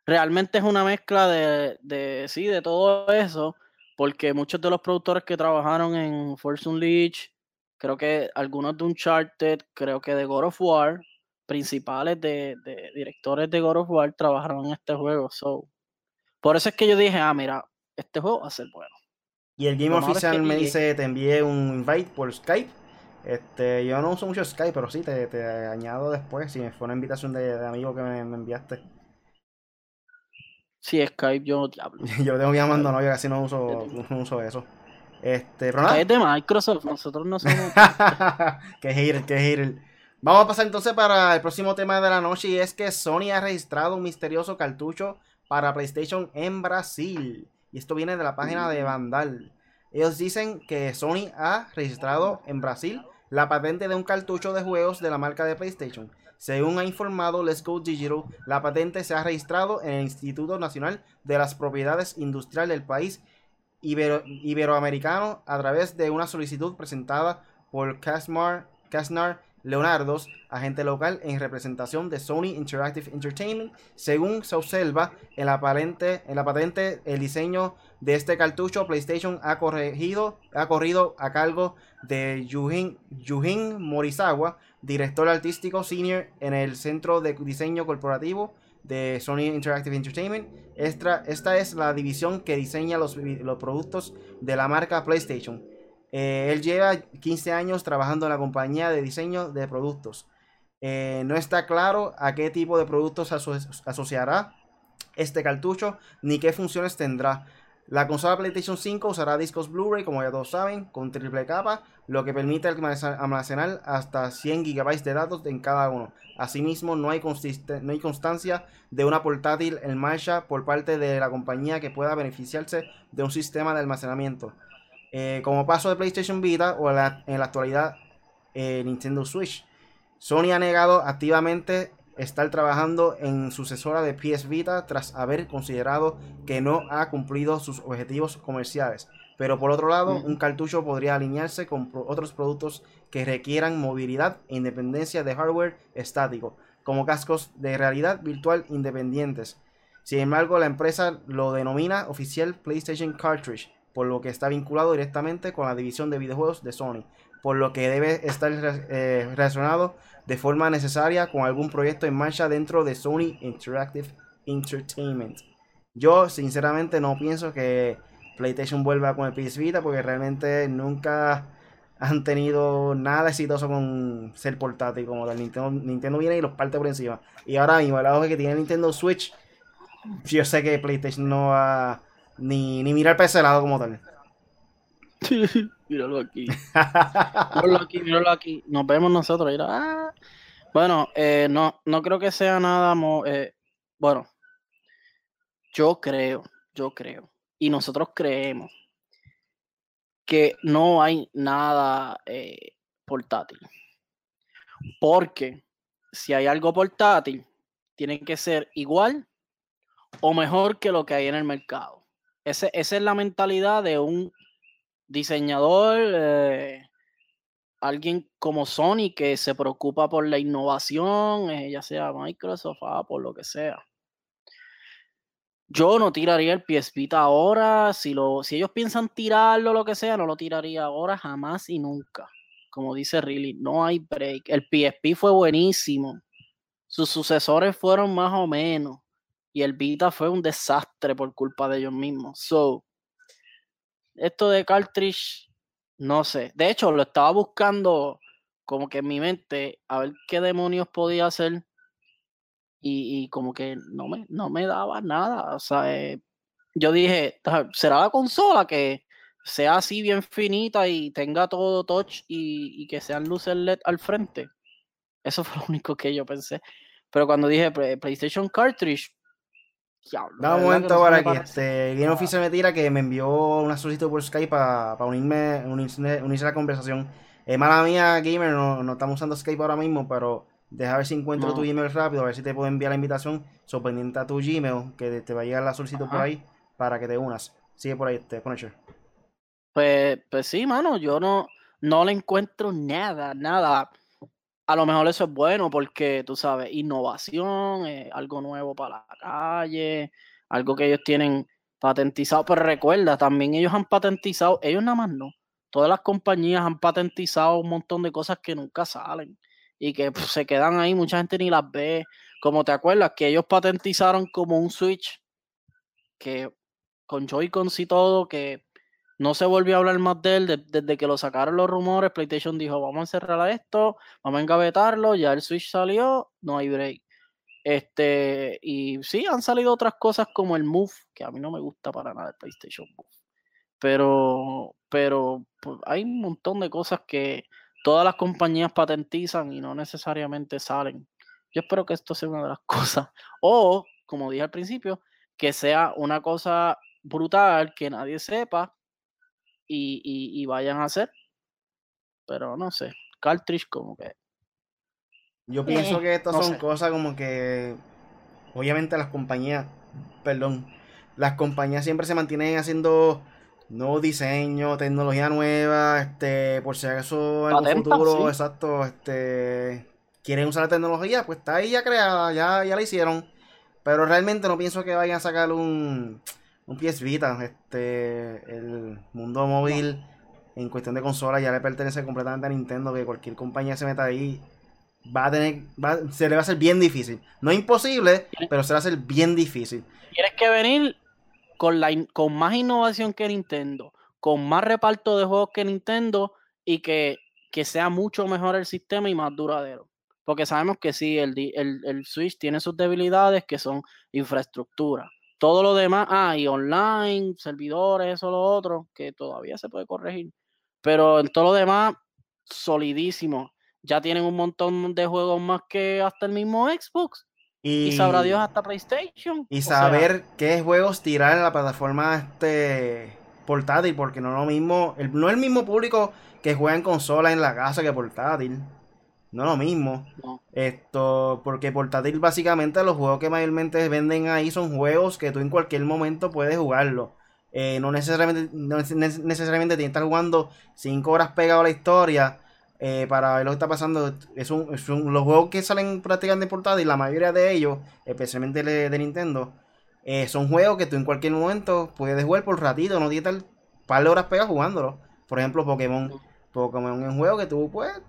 realmente es una mezcla de, sí, de todo eso, porque muchos de los productores que trabajaron en Force Unleashed, creo que algunos de Uncharted, creo que de God of War, principales de, directores de God of War trabajaron en este juego. So, por eso es que yo dije, ah, mira, este juego va a ser bueno. Y el Game Official me dice, te envié un invite por Skype. Este, yo no uso mucho Skype, pero sí, te, te añado después, si me fue una invitación de, amigo que me enviaste. Sí, Skype yo hablo. *laughs* yo tengo llamando, no, yo casi no uso, no uso eso. Este, pero nada. Es de Microsoft, nosotros no somos. *laughs* qué hater, qué hater. Vamos a pasar entonces para el próximo tema de la noche y es que Sony ha registrado un misterioso cartucho para PlayStation en Brasil. Y esto viene de la página de Vandal. Ellos dicen que Sony ha registrado en Brasil la patente de un cartucho de juegos de la marca de PlayStation. Según ha informado Let's Go Digital, la patente se ha registrado en el Instituto Nacional de las Propiedades Industriales del país iberoamericano a través de una solicitud presentada por Casmar, Casnar Leonardos, agente local en representación de Sony Interactive Entertainment. Según se observa en la, en la patente, el diseño de este cartucho PlayStation ha, corregido, ha corrido a cargo de Yujin, Yujin Morizawa, director artístico senior en el Centro de Diseño Corporativo de Sony Interactive Entertainment. Esta, es la división que diseña los productos de la marca PlayStation. Eh, él lleva 15 años trabajando en la compañía de diseño de productos. Eh, no está claro a qué tipo de productos asociará este cartucho ni qué funciones tendrá. La consola PlayStation 5 usará discos Blu-ray, como ya todos saben, con triple capa, lo que permite almacenar hasta 100 GB de datos en cada uno. Asimismo, no hay, no hay constancia de una portátil en marcha por parte de la compañía que pueda beneficiarse de un sistema de almacenamiento. Eh, como paso de PlayStation Vita o en la, actualidad eh, Nintendo Switch. Sony ha negado activamente estar trabajando en sucesora de PS Vita tras haber considerado que no ha cumplido sus objetivos comerciales. Pero por otro lado, un cartucho podría alinearse con otros productos que requieran movilidad e independencia de hardware estático, como cascos de realidad virtual independientes. Sin embargo, la empresa lo denomina oficial PlayStation Cartridge, por lo que está vinculado directamente con la división de videojuegos de Sony, por lo que debe estar eh, relacionado de forma necesaria con algún proyecto en marcha dentro de Sony Interactive Entertainment. Yo sinceramente no pienso que PlayStation vuelva con el PS Vita porque realmente nunca han tenido nada exitoso con ser portátil como el Nintendo, Nintendo viene y los parte por encima. Y ahora mismo el auge que tiene Nintendo Switch yo sé que PlayStation no va ni, ni mirar para ese lado como tal. *laughs* míralo aquí. *laughs* míralo aquí, míralo aquí. Nos vemos nosotros. Ah. Bueno, eh, no, no creo que sea nada. Eh, bueno, yo creo, yo creo, y nosotros creemos que no hay nada eh, portátil. Porque si hay algo portátil, tiene que ser igual o mejor que lo que hay en el mercado. Esa es la mentalidad de un diseñador, eh, alguien como Sony que se preocupa por la innovación, eh, ya sea Microsoft, por lo que sea. Yo no tiraría el PS Vita ahora. Si, lo, si ellos piensan tirarlo lo que sea, no lo tiraría ahora jamás y nunca. Como dice Riley, no hay break. El PSP fue buenísimo. Sus sucesores fueron más o menos. Y el Vita fue un desastre por culpa de ellos mismos. So, esto de cartridge, no sé. De hecho, lo estaba buscando como que en mi mente a ver qué demonios podía hacer y, como que no me, no me daba nada. O sea, eh, yo dije, ¿será la consola que sea así bien finita y tenga todo touch y, que sean luces LED al frente? Eso fue lo único que yo pensé. Pero cuando dije PlayStation Cartridge, Da un momento para que este, Game Office me tira que me envió una solicitud por Skype para unirme, unirse, a la conversación. Es mala mía, gamer, no, no, estamos usando Skype ahora mismo, pero deja ver si encuentro tu email rápido, a ver si te puedo enviar la invitación. So, pendiente a tu Gmail, que te va a llegar la solicitud por ahí para que te unas. Sigue por ahí, te Punisher. Pues, pues sí, mano, yo no, no le encuentro nada, nada a lo mejor eso es bueno porque, tú sabes, innovación, eh, algo nuevo para la calle, algo que ellos tienen patentizado. Pero recuerda, también ellos han patentizado, ellos nada más no. Todas las compañías han patentizado un montón de cosas que nunca salen y que pues, se quedan ahí, mucha gente ni las ve. Como te acuerdas que ellos patentizaron como un Switch que con Joy-Cons y todo, que no se volvió a hablar más de él desde que lo sacaron los rumores. PlayStation dijo, vamos a cerrar esto, vamos a engavetarlo, ya el Switch salió, no hay break. Este, y sí, han salido otras cosas como el Move, que a mí no me gusta para nada el PlayStation Move. Pero, pero pues, hay un montón de cosas que todas las compañías patentizan y no necesariamente salen. Yo espero que esto sea una de las *laughs* cosas. O, como dije al principio, que sea una cosa brutal que nadie sepa y, vayan a hacer. Pero no sé, cartridge como que... Yo pienso eh, que estas son cosas como que, obviamente las compañías, perdón, las compañías siempre se mantienen haciendo nuevos diseños, tecnología nueva, este, por si acaso en el futuro, exacto, este, quieren usar la tecnología, pues está ahí ya creada, ya, ya la hicieron. Pero realmente no pienso que vayan a sacar un, un PS Vita. Este, el mundo móvil en cuestión de consola ya le pertenece completamente a Nintendo. Que cualquier compañía se meta ahí va a tener, se le va a hacer bien difícil. No imposible, pero se le va a hacer bien difícil. Tienes que venir con, la, con más innovación que Nintendo, con más reparto de juegos que Nintendo y que, que sea mucho mejor el sistema y más duradero. Porque sabemos que sí, el, el, el Switch tiene sus debilidades que son infraestructura todo lo demás, ah, y online, servidores, eso, lo otro, que todavía se puede corregir. Pero en todo lo demás, solidísimo. Ya tienen un montón de juegos más que hasta el mismo Xbox. Y, sabrá Dios hasta PlayStation. Y saber qué juegos tirar en la plataforma este portátil, porque no es lo mismo, no es el mismo público que juega en consola en la casa que portátil. No es lo mismo. Esto, porque portátil básicamente los juegos que mayormente venden ahí son juegos que tú en cualquier momento puedes jugarlo. Eh, no, necesariamente, no necesariamente tienes que estar jugando 5 horas pegado a la historia eh, para ver lo que está pasando. Es un, los juegos que salen prácticamente en portátil, la mayoría de ellos, especialmente de, Nintendo, eh, son juegos que tú en cualquier momento puedes jugar por ratito, no tienes que estar un par de horas pegado jugándolo. Por ejemplo, Pokémon. Pokémon es un juego que tú puedes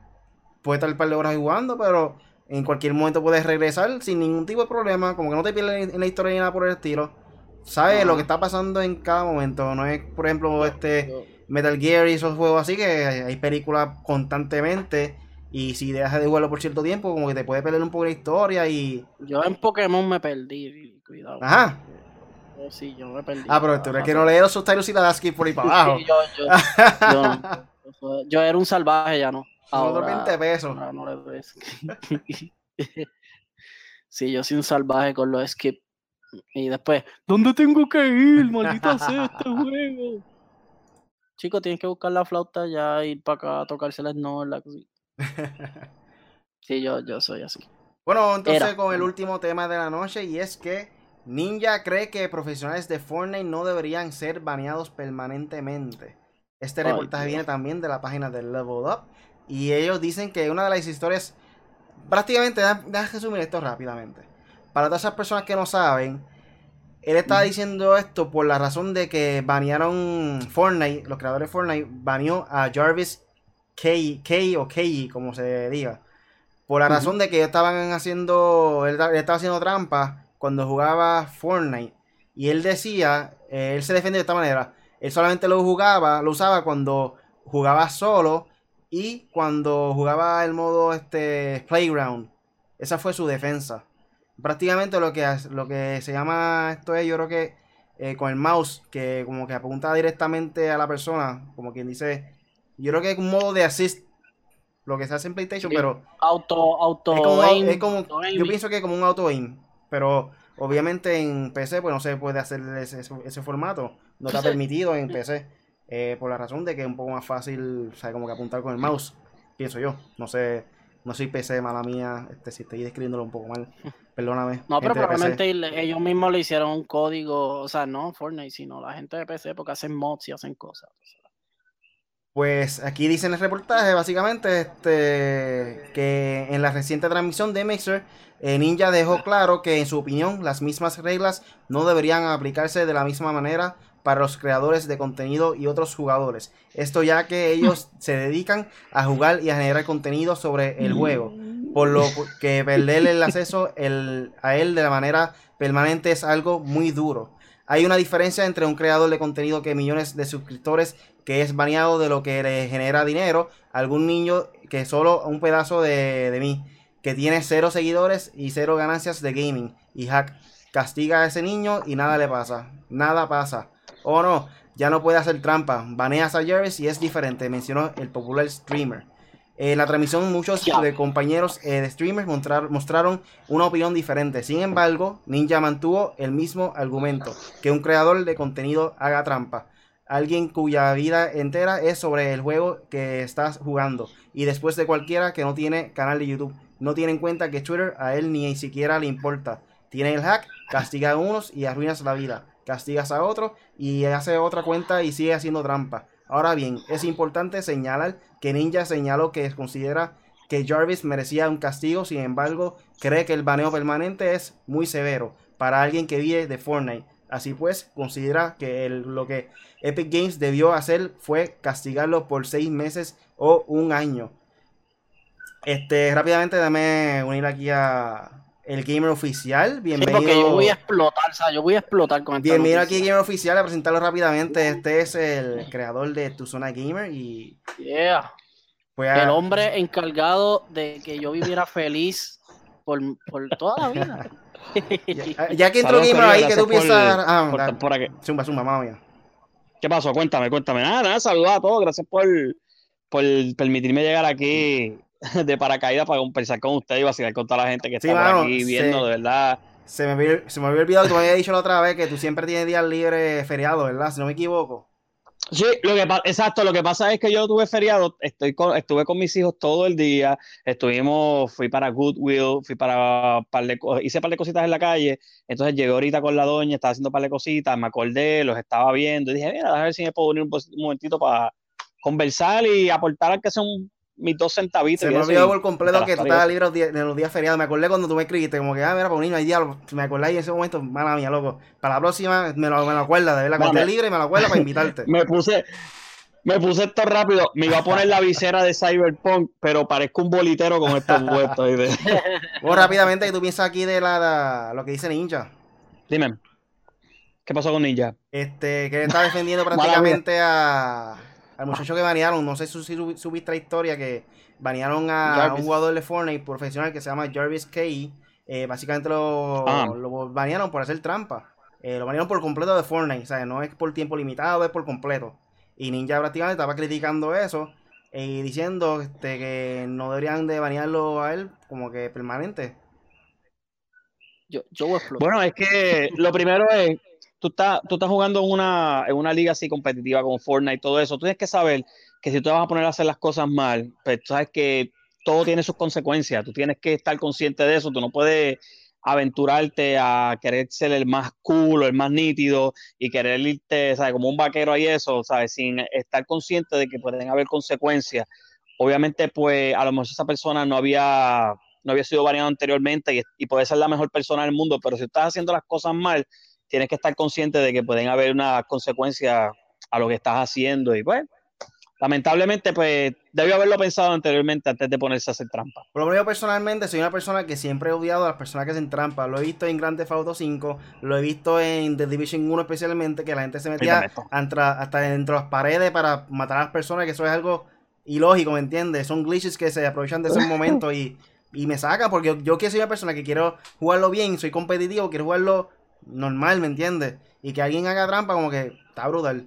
puedes estar un par de horas jugando, pero en cualquier momento puedes regresar sin ningún tipo de problema, como que no te pierdes en la historia ni nada por el estilo. Sabes lo que está pasando en cada momento, no es, por ejemplo, este Metal Gear y esos juegos así que hay películas constantemente Y si dejas de jugarlo por cierto tiempo, como que te puede perder un poco la historia y. Yo en Pokémon me perdí, cuidado. Ajá. sí, yo me perdí. Ah, pero tú eres que no lees los subtitles y la das por ahí para *laughs* abajo. *laughs* yo, yo, yo, era un salvaje, ya no. Ahora, 20 pesos. no le *laughs* sí, yo soy un salvaje con los skip. Y después, ¿dónde tengo que ir? Maldita sea este *laughs* juego. Chico, tienes que buscar la flauta ya, ir para acá, tocarse la Snorlax. *laughs* Sí, yo, yo soy así. Bueno, entonces con el último tema de la noche y es que Ninja cree que profesionales de Fortnite no deberían ser baneados permanentemente. Este reportaje viene también de la página de Level Up y ellos dicen que una de las historias, prácticamente, déjame resumir esto rápidamente. Para todas esas personas que no saben, él está diciendo esto por la razón de que banearon Fortnite, los creadores de Fortnite baneó a Jarvis K, o K, como se diga. Por la razón de que estaban haciendo, él, estaba haciendo trampa cuando jugaba Fortnite. Y él decía, eh, él se defendía de esta manera. Él solamente lo jugaba, lo usaba cuando jugaba solo y cuando jugaba el modo este Playground. Esa fue su defensa. Prácticamente lo que, lo que se llama esto es, yo creo que eh, con el mouse, que como que apunta directamente a la persona, como quien dice, yo creo que es un modo de assist lo que se hace en PlayStation, pero. Auto, auto es como, yo pienso que es como un auto aim. Pero obviamente en PC pues no se puede hacer ese, formato. No está permitido en PC. Eh, por la razón de que es un poco más fácil, o sea, como que apuntar con el mouse. Pienso yo. No sé. No soy PC, mala mía. Este, si estoy describiéndolo un poco mal. *laughs* Perdóname. No, pero probablemente ellos mismos le hicieron un código. O sea, no Fortnite, sino la gente de PC porque hacen mods y hacen cosas. Pues aquí dice en el reportaje básicamente este, que en la reciente transmisión de Mixer, eh, Ninja dejó claro que en su opinión las mismas reglas no deberían aplicarse de la misma manera para los creadores de contenido y otros jugadores. Esto ya que ellos *laughs* se dedican a jugar y a generar contenido sobre el juego, por lo que perder el acceso a él de la manera permanente es algo muy duro. Hay una diferencia entre un creador de contenido que millones de suscriptores que es baneado de lo que le genera dinero, algún niño que solo un pedazo de, mí, que tiene cero seguidores y cero ganancias de gaming. Y Hack castiga a ese niño y nada le pasa. Nada pasa. Oh, no, ya no puede hacer trampa. Baneas a Jarvis y es diferente, mencionó el popular streamer. En la transmisión muchos de compañeros eh, de streamers mostraron una opinión diferente. Sin embargo, Ninja mantuvo el mismo argumento, que un creador de contenido haga trampa alguien cuya vida entera es sobre el juego que estás jugando. Y después de cualquiera que no tiene canal de YouTube. No tiene en cuenta que Twitter a él ni siquiera le importa. Tiene el hack, castiga a unos y arruinas la vida. Castigas a otro y hace otra cuenta y sigue haciendo trampa. Ahora bien, es importante señalar que Ninja señaló que considera que Jarvis merecía un castigo, sin embargo, cree que el baneo permanente es muy severo para alguien que vive de Fortnite. Así pues, considera que lo que Epic Games debió hacer fue castigarlo por seis meses o un año. Este, rápidamente dame unir aquí a el gamer oficial. Bienvenido. porque yo voy a explotar, o sea, yo voy a explotar con Bienvenido aquí gamer oficial a presentarlo rápidamente. Este es el creador de Tu Zona Gamer y yeah. el hombre encargado de que yo viviera feliz por, por toda la vida. ya, que entró Gamer ahí, que tú piensas. Ah, por, aquí. Zumba, zumba, mamá mía. ¿Qué pasó? Cuéntame, cuéntame. Nada, nada, saludos a todos. Gracias por, por permitirme llegar aquí *laughs* de paracaídas para conversar con ustedes y vacilar con toda la gente que está aquí viendo, de verdad. Se me, había, se me había olvidado que tú me habías dicho la otra vez que tú siempre tienes días libres feriados, ¿verdad? Si no me equivoco. Sí, lo que exacto, lo que pasa es que yo tuve feriado, estoy estuve con mis hijos todo el día, estuvimos, fui para Goodwill, fui para, hice un par de cositas en la calle, entonces llegué ahorita con la doña, estaba haciendo un par de cositas, me acordé, los estaba viendo, y dije, mira, a ver si me puedo unir un, momentito para conversar y aportar al que sea un mis dos centavitos. Se me olvidó por completo que tú estabas libre en los días feriados. Me acordé cuando tú me escribiste, como que, ah, mira, por niño, hay diablo. Me acordé y en ese momento, mala mía, loco. Para la próxima, me lo, me lo acuerdas, de verdad. Cuando esté libre, me lo acuerdas para invitarte. *laughs* me puse. Me puse esto rápido. Me iba a poner la visera de Cyberpunk, pero parezco un bolitero con estos puestos. *laughs* Vos rápidamente, que tú piensas aquí de la, lo que dice Ninja. Dime. ¿Qué pasó con Ninja? Este, que está defendiendo prácticamente a al muchacho que banearon, no sé si subiste la historia que banearon a un jugador de Fortnite profesional que se llama Jarvis Key. Eh, básicamente lo, ah. lo, banearon por hacer trampa. Eh, lo banearon por completo de Fortnite. O sea, no es por tiempo limitado, es por completo. Y Ninja prácticamente estaba criticando eso y diciendo este, que no deberían de banearlo a él como que permanente. Yo, yo bueno, es que lo primero es, tú estás, tú estás jugando en una, en una liga así competitiva como Fortnite y todo eso. Tú tienes que saber que si tú vas a poner a hacer las cosas mal, pues tú sabes que todo tiene sus consecuencias. Tú tienes que estar consciente de eso. Tú no puedes aventurarte a querer ser el más cool, el más nítido y querer irte, ¿sabes? Como un vaquero y eso, ¿sabes? Sin estar consciente de que pueden haber consecuencias. Obviamente, pues a lo mejor esa persona no había, no había sido variado anteriormente y, puede ser la mejor persona del mundo, pero si estás haciendo las cosas mal, tienes que estar consciente de que pueden haber unas consecuencias a lo que estás haciendo y pues lamentablemente, pues, debió haberlo pensado anteriormente antes de ponerse a hacer trampa. Por lo menos personalmente soy una persona que siempre he odiado a las personas que hacen trampa. Lo he visto en Grand Theft Auto 5, lo he visto en The Division 1 especialmente, que la gente se metía hasta dentro de las paredes para matar a las personas, que eso es algo ilógico, ¿me entiendes? Son glitches que se aprovechan de ese *laughs* momento y, y me saca, porque yo, que soy una persona que quiero jugarlo bien, soy competitivo, quiero jugarlo normal, ¿me entiendes? Y que alguien haga trampa como que está brutal.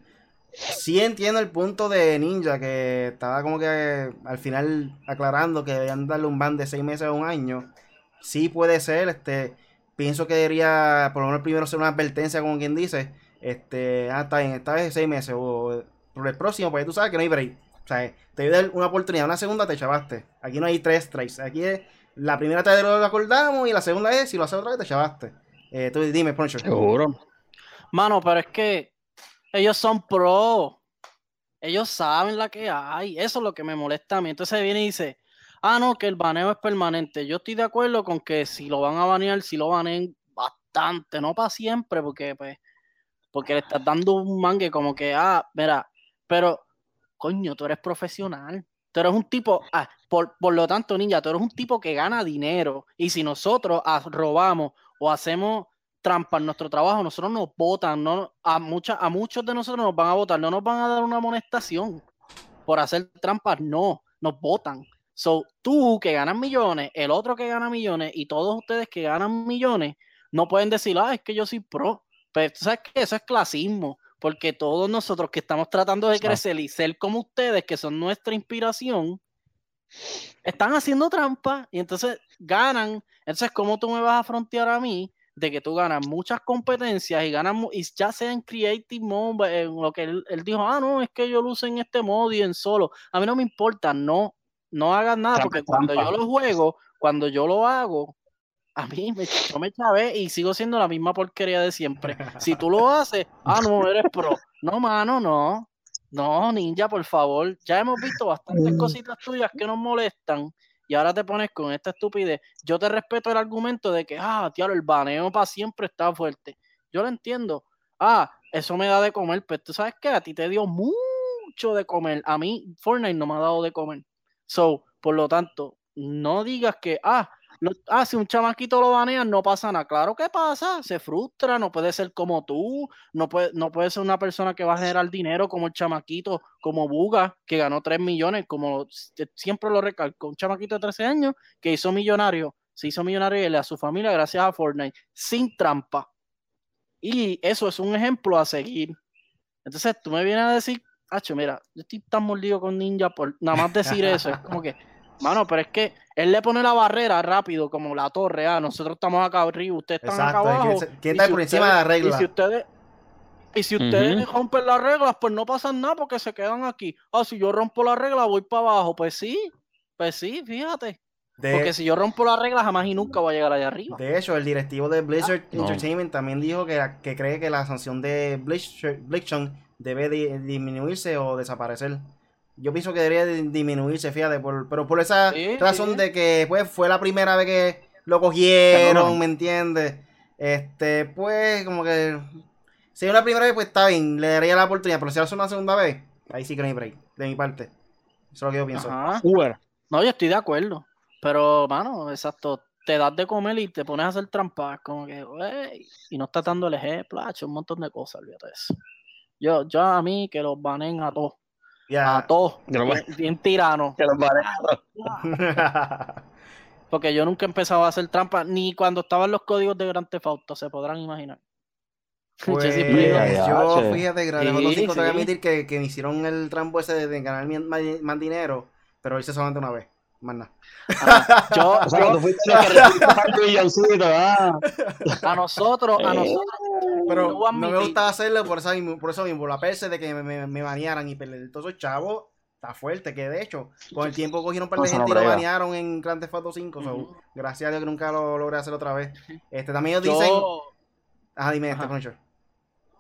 Sí entiendo el punto de Ninja, que estaba como que al final aclarando que debían darle un ban de seis meses o un año. Sí puede ser, este, pienso que debería por lo menos primero ser una advertencia, como quien dice, este, ah, está bien, esta vez seis meses, o por el próximo, porque tú sabes que no hay break. O sea, te doy una oportunidad, una segunda te chavaste. Aquí no hay tres strikes, aquí es, la primera te lo acordamos y la segunda es, si lo haces otra vez te chavaste. Eh, tú dime, Poncho. Seguro. Mano, pero es que ellos son pro. Ellos saben la que hay. Eso es lo que me molesta a mí. Entonces viene y dice, ah, no, que el baneo es permanente. Yo estoy de acuerdo con que si lo van a banear, si lo baneen bastante, no para siempre, porque pues, porque le estás dando un mangue como que, ah, mira, pero, coño, tú eres profesional. Tú eres un tipo, ah, por, por, lo tanto, ninja, tú eres un tipo que gana dinero. Y si nosotros ah, robamos o hacemos trampa en nuestro trabajo, nosotros nos votan, no, a, mucha, a muchos de nosotros nos van a votar, no nos van a dar una amonestación por hacer trampas, no, nos votan. So, tú que ganas millones, el otro que gana millones y todos ustedes que ganan millones, no pueden decir, ah, es que yo soy pro. Pero tú sabes que eso es clasismo, porque todos nosotros que estamos tratando de crecer y ser como ustedes, que son nuestra inspiración, están haciendo trampa y entonces ganan. Entonces, ¿cómo tú me vas a frontear a mí de que tú ganas muchas competencias y ganas, y ya sea en Creative Mode, en lo que él, dijo, ah, no, es que yo lo uso en este modo y en solo. A mí no me importa, no, no hagas nada, porque cuando yo lo juego, cuando yo lo hago, a mí me, yo me chavé y sigo siendo la misma porquería de siempre. Si tú lo haces, ah, no, eres pro. No, mano, no. No, ninja, por favor. Ya hemos visto bastantes cositas tuyas que nos molestan y ahora te pones con esta estupidez. Yo te respeto el argumento de que, ah, tío, el baneo para siempre está fuerte. Yo lo entiendo. Ah, eso me da de comer, pero tú sabes que a ti te dio mucho de comer. A mí, Fortnite no me ha dado de comer. So, por lo tanto, no digas que, ah, ah, si un chamaquito lo banean, no pasa nada. Claro que pasa, se frustra, no puede ser como tú, no puede, no puede ser una persona que va a generar dinero como el chamaquito, como Buga, que ganó 3 millones, como siempre lo recalco, un chamaquito de 13 años que hizo millonario, se hizo millonario y a su familia gracias a Fortnite, sin trampa. Y eso es un ejemplo a seguir. Entonces tú me vienes a decir, Hacho, mira, yo estoy tan mordido con Ninja por nada más decir eso, es como que Mano, pero es que él le pone la barrera rápido, como la torre. Ah, nosotros estamos acá arriba, ustedes están acá abajo. ¿Quién está por encima de la regla? Y si ustedes, y si ustedes rompen las reglas, pues no pasa nada porque se quedan aquí. Ah, si yo rompo la regla, voy para abajo. Pues sí, pues sí, fíjate. Porque si yo rompo la regla, jamás y nunca voy a llegar allá arriba. De hecho, el directivo de Blizzard ah, Entertainment también dijo que, que, cree que la sanción de Blizzard, debe disminuirse o desaparecer. Yo pienso que debería disminuirse, fíjate, por, pero por esa razón de que pues fue la primera vez que lo cogieron, ¿me entiendes? Este, pues, como que si es una primera vez, pues está bien, le daría la oportunidad, pero si hace una segunda vez, ahí sí que no hay break, de mi parte. Eso es lo que yo pienso. No, yo estoy de acuerdo. Pero, mano, exacto, te das de comer y te pones a hacer trampas, como que, wey, y no estás dando el ejemplo, ha hecho un montón de cosas, olvídate eso. Yo, yo a mí que los banen a todos A todos. Que Bien, bien tirano. que. *laughs* Porque yo nunca empezaba a hacer trampa, ni cuando estaban los códigos de Grand Theft Auto, se podrán imaginar. *laughs* Pues, yo, fíjate, Grand Theft Sí, Auto 5, te voy a sí. admitir que, que me hicieron el trampo ese de, ganar más, más dinero, pero lo hice solamente una vez, más nada. ah, yo, O sea, yo- ah. a nosotros, a Eh. nosotros, Pero no me gustaba hacerlo por eso mismo, por eso mismo la perse de que me, me, me banearan y perder todos esos chavos. Está fuerte, que de hecho, con el tiempo cogieron un par de No, gente no y lo banearon en Grand Theft Auto 5. so, gracias a Dios que nunca lo logré hacer otra vez. Este, también ellos dicen. yo, Ajá, dime este, Ajá.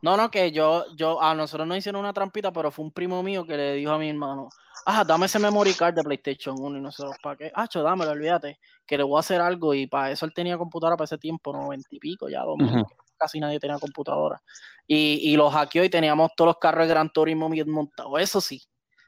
No, no, que yo, yo, a nosotros nos hicieron una trampita, pero fue un primo mío que le dijo a mi hermano, ah, dame ese memory card de PlayStation 1 y nosotros, ¿para qué? Ah, cho, dámelo, olvídate, que le voy a hacer algo y para eso él tenía computadora para ese tiempo, noventa y pico, ya dos casi nadie tenía computadora. Y, y lo hackeó y teníamos todos los carros de Gran Turismo bien montados, eso sí,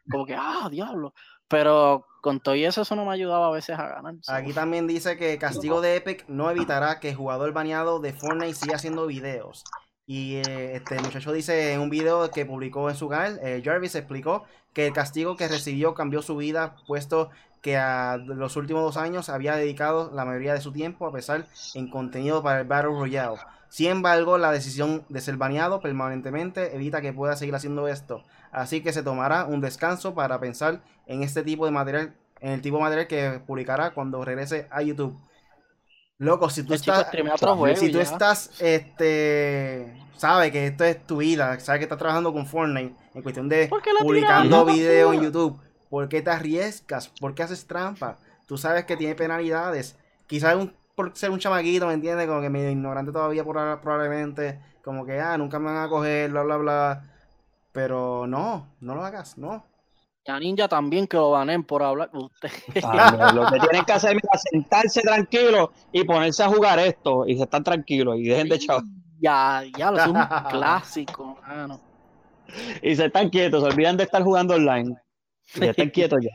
como que, ah, diablo. Pero con todo y eso, eso no me ayudaba a veces a ganar. Aquí también dice que castigo de Epic no evitará que el jugador baneado de Fortnite siga haciendo videos. Y eh, este muchacho dice en un video que publicó en su canal, eh, Jarvis explicó que el castigo que recibió cambió su vida, puesto que a los últimos dos años había dedicado la mayoría de su tiempo a pesar en contenido para el Battle Royale. Sin embargo, la decisión de ser baneado permanentemente evita que pueda seguir haciendo esto. Así que se tomará un descanso para pensar en este tipo de material, en el tipo de material que publicará cuando regrese a YouTube. Loco, si tú El estás, juego si tú ya. estás, este, sabes que esto es tu vida, sabes que estás trabajando con Fortnite en cuestión de ¿Por qué la publicando videos en YouTube, ¿por qué te arriesgas? ¿Por qué haces trampa? Tú sabes que tiene penalidades. Quizás un- por ser un chamaquito, ¿me entiendes? Como que medio ignorante todavía probablemente, como que, ah, nunca me van a coger, bla, bla, bla. Pero no, no lo hagas, no. Y a Ninja también que lo banen por hablar. Usted. *laughs* También, Lo que tienen que hacer es sentarse tranquilo y ponerse a jugar esto y se están tranquilos y dejen de echar Ya, ya, lo es un *laughs* clásico, mano. y se están quietos, se olvidan de estar jugando online. Y ya están quietos ya.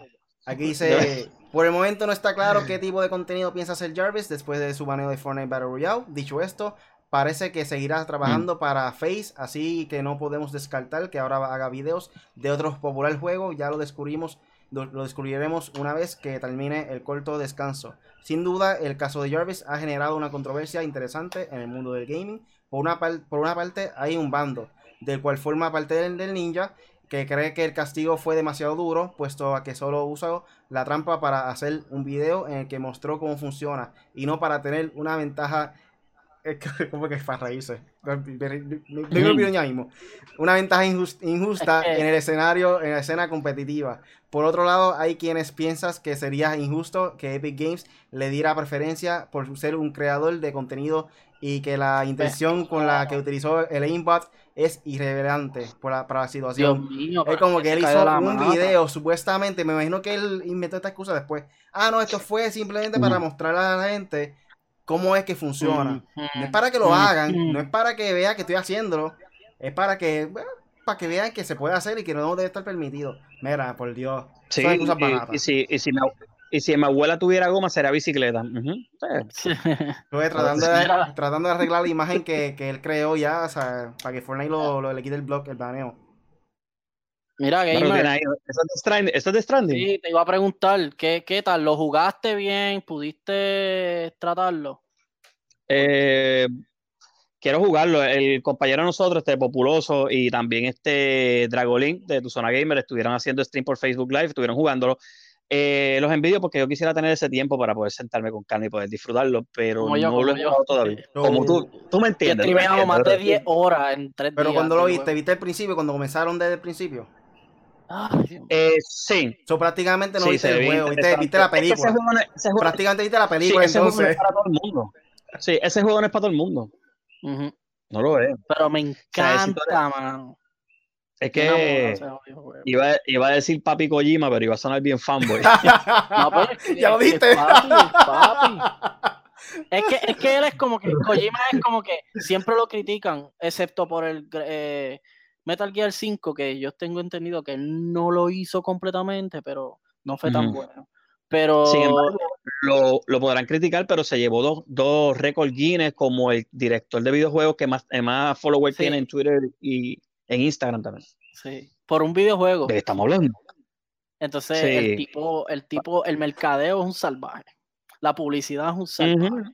Aquí dice, por el momento no está claro qué tipo de contenido piensa hacer Jarvis después de su baneo de Fortnite Battle Royale. Dicho esto, parece que seguirá trabajando para Face, así que no podemos descartar que ahora haga videos de otros populares juegos. Ya lo descubrimos, lo lo descubriremos una vez que termine el corto descanso. Sin duda, el caso de Jarvis ha generado una controversia interesante en el mundo del gaming. Por una, par- por una parte, hay un bando, del cual forma parte del, del ninja, que cree que el castigo fue demasiado duro, puesto a que solo usó la trampa para hacer un video en el que mostró cómo funciona y no para tener una ventaja. Eh, *laughs* ¿Cómo que es para reírse? Mi opinión ya mismo. Una ventaja injus- injusta Es en el escenario, en la escena competitiva. Por otro lado, hay quienes piensan que sería injusto que Epic Games le diera preferencia por ser un creador de contenido y que la intención con la que utilizó el aimbot es irrelevante por la- para la Dios situación. mío. Es como que él hizo un mata. video, supuestamente, me imagino que él inventó esta excusa después. Ah, no, esto fue simplemente para mostrarle a la gente cómo es que funciona. No es para que lo hagan, no es para que vean que estoy haciéndolo, es para que, bueno, para que vean que se puede hacer y que no debe estar permitido. Mira, por Dios, Sí, son y, baratas. y si, y, si mi, y si mi abuela tuviera goma, sería bicicleta. Sí. Eh, tratando, de, tratando de arreglar la imagen que, que él creó ya, o sea, para que Fortnite lo, lo- le quite el blog, el baneo. Mira, gamer. tiene ahí- ¿Eso es de Stranding? ¿Eso es de Stranding? Sí, te iba a preguntar, ¿qué, ¿qué tal? ¿Lo jugaste bien? ¿Pudiste tratarlo? Eh, quiero jugarlo. El compañero de nosotros, este Populoso, y también este Dragolink de Tu Zona Gamer, estuvieron haciendo stream por Facebook Live, estuvieron jugándolo. Eh, los envidio porque yo quisiera tener ese tiempo para poder sentarme con calma y poder disfrutarlo, pero Como yo, no lo he yo. jugado todavía. No. Como tú, tú me entiendes. streameamos más de entiendes. 10 horas en 3 Pero días. cuando lo viste. ¿viste el principio? Cuando comenzaron desde el principio. Eh, sí. So, prácticamente no sí, viste se el juego, viste, viste la Es que ese película. juego no es- ese juego- Prácticamente viste la sí, película, ese juego no entonces. es para todo el mundo. Sí, ese juego no es para todo el mundo. No lo es. Pero me sea, encanta, mano. Es Me enamora que iba, iba a decir Papi Kojima, pero iba a sonar bien fanboy. *laughs* No, es que- *laughs* ya lo es viste. papi, papi. *laughs* Es que, es que él es como que, Kojima es como que siempre lo critican, excepto por el eh, Metal Gear 5, que yo tengo entendido que él no lo hizo completamente, pero no fue tan bueno. Pero Sin embargo, lo, lo podrán criticar, pero se llevó dos, dos récords Guinness como el director de videojuegos que más, eh, más followers Sí. tiene en Twitter y en Instagram también. sí. por un videojuego. ¿De estamos hablando? Entonces, Sí. el tipo, el tipo, el mercadeo es un salvaje. La publicidad es un salvaje.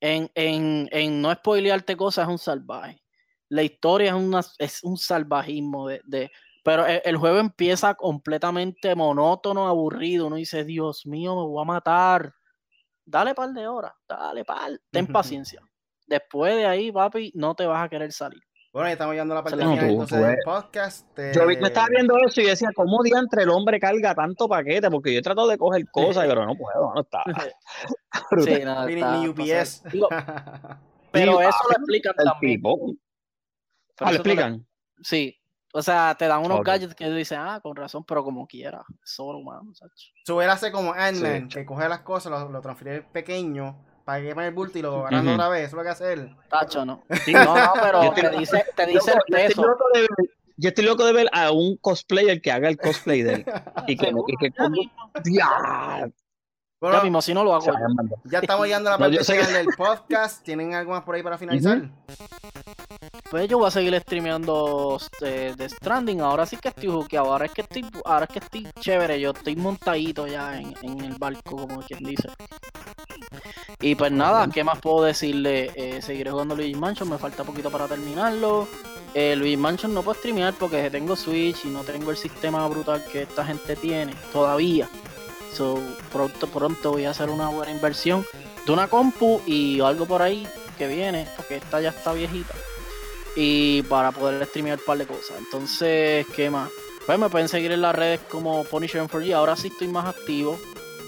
En, en, en no spoilearte cosas es un salvaje. La historia es, una, es un salvajismo de, de- pero el, el juego empieza completamente monótono, aburrido. Uno dice, Dios mío, me voy a matar. Dale par de horas, dale par, ten paciencia. Después de ahí, papi, no te vas a querer salir. Bueno, ya estamos llegando a la parte No, tú- entonces tú del podcast. eh, Yo vi- me estaba viendo eso y decía, ¿cómo diantre el hombre carga tanto paquete? Porque yo he tratado de coger cosas, pero no puedo, no está. *laughs* Sí, *laughs* nada, Mini, está ni UPS. Digo, *laughs* pero eso lo papi, explican El también. tipo. Pero Ah, ¿lo eso te lo- explican? Sí. O sea, te dan unos gadgets que tú dices, ah, con razón, pero como quiera. Solo humano, hace como Ant-Man, Sí. que coge las cosas, lo, lo transfiere pequeño, para que el bulto y lo agarran Ujú. otra vez. Eso es lo que hace él. Tacho, no. *laughs* Sí. No, no, pero te dice, te dice el Loco, yo, estoy peso. loco de ver, yo estoy loco de ver a un cosplayer que haga el cosplay de él. *laughs* Y que, y que ya como-. Ya. Bueno, Ya mismo, si no lo hago. Ya estamos llegando a la *laughs* No, parte yo sé que- final del podcast. ¿Tienen algo más por ahí para finalizar? Pues yo voy a seguir streameando eh, de Stranding. Ahora sí que estoy jukeado. Ahora es que estoy, ahora es que estoy chévere. Yo estoy montadito ya en, en el barco, como quien dice. Y pues nada, ¿qué más puedo decirle? Eh, seguiré jugando Luigi Mansion, me falta poquito para terminarlo. Eh, Luigi Mansion no puedo streamear porque tengo Switch y no tengo el sistema brutal que esta gente tiene todavía. So, pronto, pronto voy a hacer una buena inversión de una compu y algo por ahí que viene, porque esta ya está viejita. Y para poder streamear un par de cosas. Entonces, ¿qué más? Pues me pueden seguir en las redes como Punisher en 4G. Ahora sí estoy más activo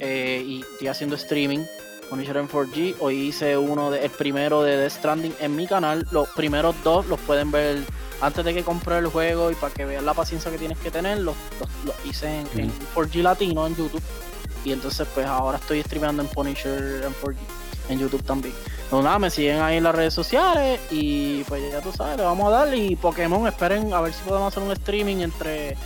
eh, y estoy haciendo streaming. Punisher en 4G. Hoy hice uno de, el primero de Death Stranding en mi canal. Los primeros dos los pueden ver antes de que compre el juego y para que vean la paciencia que tienes que tener. Los, los- los hice en, en 4G Latino en YouTube. Y entonces pues ahora estoy streameando en Punisher en 4G en YouTube también. No, nada, me siguen ahí en las redes sociales y pues ya tú sabes, le vamos a dar y Pokémon, esperen a ver si podemos hacer un streaming entre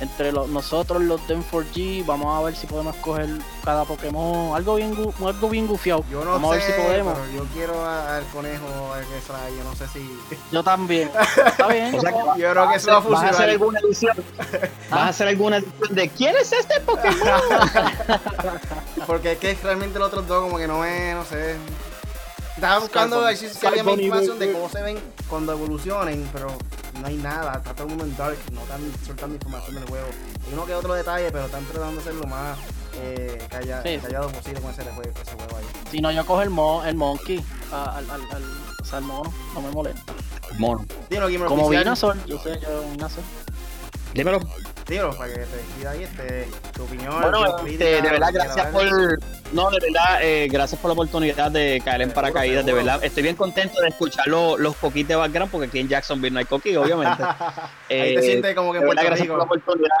entre los- nosotros los de 4G, vamos a ver si podemos coger cada Pokémon, algo bien algo bien gufiado. Yo no vamos sé, a ver si podemos. pero yo quiero al conejo a que trae. Yo no sé si. Yo también. *laughs* Está bien. O sea que Yo creo que eso va a ¿Vas a hacer funcionar. alguna edición? *laughs* ¿Vas a hacer alguna edición de quién es este Pokémon? *laughs* Porque es que realmente los otros dos, como que no es, no sé. Estaba buscando a ver si, si había más información de cómo se ven cuando evolucionen, pero no hay nada. Está todo el mundo en Dark, no están soltando información del juego. Hay uno que otro detalle, pero están tratando de ser lo más eh, calla- Sí, sí. callado posible con ese juego, ese juego ahí. Si no, yo cojo el, mo el Monkey, a- al, al, al, o sea, el mono, no me molesta. Mono. Dímelo, Gamer Como Oficial. Vinazor, yo sé, yo Vinazor. Dímelo. Para que te decida ahí este, tu opinión. Bueno, este, de verdad, gracias por. No, de verdad, eh, gracias por la oportunidad de caer en Seguro, paracaídas. De verdad, estoy bien contento de escuchar los, los de background, porque aquí en Jacksonville no hay coquis, obviamente. *laughs* Ahí te Eh, sientes como que verdad, gracias por la oportunidad.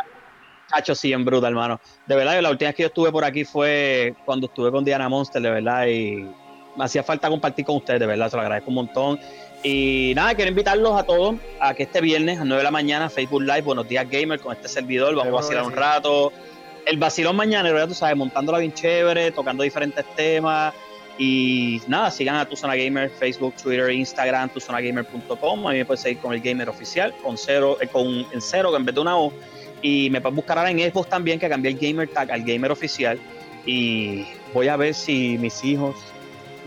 Cacho, sí, en bruta, hermano. De verdad, la última vez que yo estuve por aquí fue cuando estuve con Diana Monster, de verdad, y me hacía falta compartir con ustedes, de verdad, se lo agradezco un montón. Y nada, quiero invitarlos a todos a que este viernes a 9 de la mañana, Facebook Live, Buenos Días Gamer, con este servidor, vamos a vacilar que un rato. El vacilón mañanero, ya tú sabes, montándola bien chévere, tocando diferentes temas. Y nada, sigan a Tu Zona Gamer, Facebook, Twitter, Instagram, tuzonagamer.com. A mí me puedes seguir con el Gamer Oficial, con cero, eh, con en cero en vez de una O. Y me puedes buscar ahora en Xbox también, que cambié el Gamer Tag al Gamer Oficial. Y voy a ver si mis hijos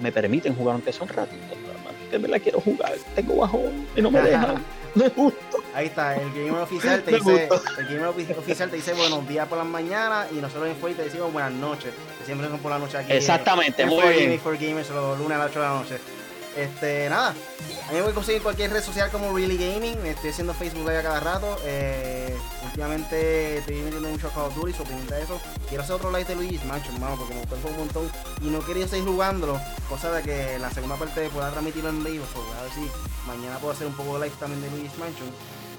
me permiten jugar, aunque son ratitos. nada más. De verdad quiero jugar. Tengo bajón y no me dejan. Me gusta. Ahí está, el gamer oficial te *laughs* Me dice, el gamer ofi- oficial te dice buenos días por las mañanas y nosotros en Fuey te decimos buenas noches, que siempre son por la noche aquí. Exactamente, en muy bien. For Gamers, los lunes a las 8 de la noche. Este, nada, a mí me voy a conseguir cualquier red social como Really Gaming, estoy haciendo Facebook Live a cada rato, eh, últimamente estoy metiendo mucho a Call of Duty, de eso, quiero hacer otro live de Luigi's Mansion, hermano, porque me gustó un montón y no quería seguir jugándolo, cosa de que la segunda parte pueda transmitirlo en vivo, so, a ver si mañana puedo hacer un poco de live también de Luigi's Mansion.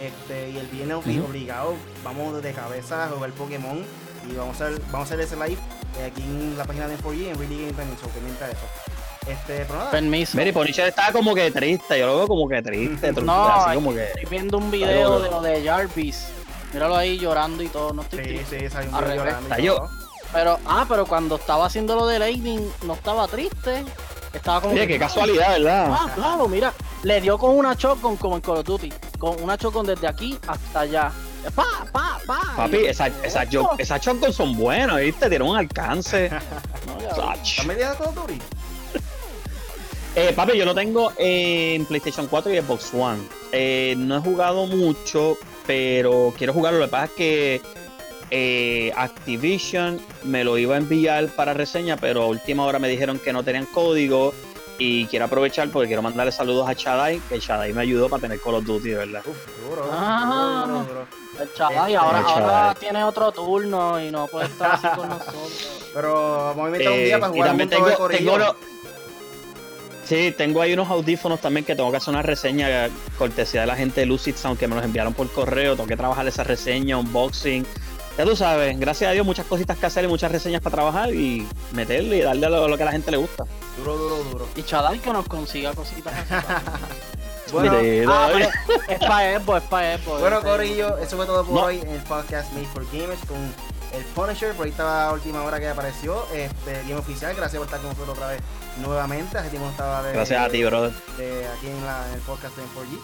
Este, y el viernes obli- Ujú. obligado, vamos de cabeza a jugar Pokémon y vamos a hacer, vamos a hacer ese live eh, aquí en la página de 4G en Really Game también, so eso. Este, pero nada, Permiso. Mira, y Punisher estaba como que triste. Yo lo veo como que triste. triste, No, así como que estoy viendo un video de lo de Jarvis. Míralo ahí llorando y todo, no estoy sí, triste. sí, salió un video llorando y Está yo. todo. Pero, ah, pero cuando estaba haciendo lo de Lightning, no estaba triste. Estaba como. Oye, que, qué casualidad, ¿verdad? Ah, claro, mira. Le dio con una shotgun como en Call of Duty. Con una shotgun desde aquí hasta allá. Pa, pa, pa. Papi, esas esa Oh, esa shotguns son buenas, ¿viste? Tienen un alcance. *laughs* no, ya, Sach. ¿Estás metiendo todo Turi? Eh, papi, yo lo tengo en PlayStation 4 y Xbox One. Eh, no he jugado mucho, pero quiero jugarlo. Lo que pasa es que eh, Activision me lo iba a enviar para reseña, pero a última hora me dijeron que no tenían código. Y quiero aprovechar porque quiero mandarle saludos a Shadai, que Shadai me ayudó para tener Call of Duty, de ¿verdad? Uf, duro, Ah. duro, duro, duro. El y Este, ahora, el ahora tiene otro turno y no puede estar así con nosotros. Pero vamos a inventar un día Eh, para y jugar también juntos de tengo. Sí, tengo ahí unos audífonos también que tengo que hacer una reseña cortesía de la gente de Lucid Sound que me los enviaron por correo. Tengo que trabajar esa reseña, unboxing. Ya tú sabes, gracias a Dios, muchas cositas que hacer y muchas reseñas para trabajar y meterle y darle a lo, lo que a la gente le gusta. Duro, duro, duro. Y Chadal que nos consiga cositas. *laughs* Bueno, ah, pero es para Evo, es para Evo. Bueno, Corillo, eso fue todo por No. hoy en el podcast Made for Gamers con el Punisher. Por ahí estaba la última hora que apareció. Este, Game Oficial, gracias por estar con nosotros otra vez nuevamente. Hace tiempo no estaba de, Gracias a ti, brother. de aquí en, la, en el podcast de 4G.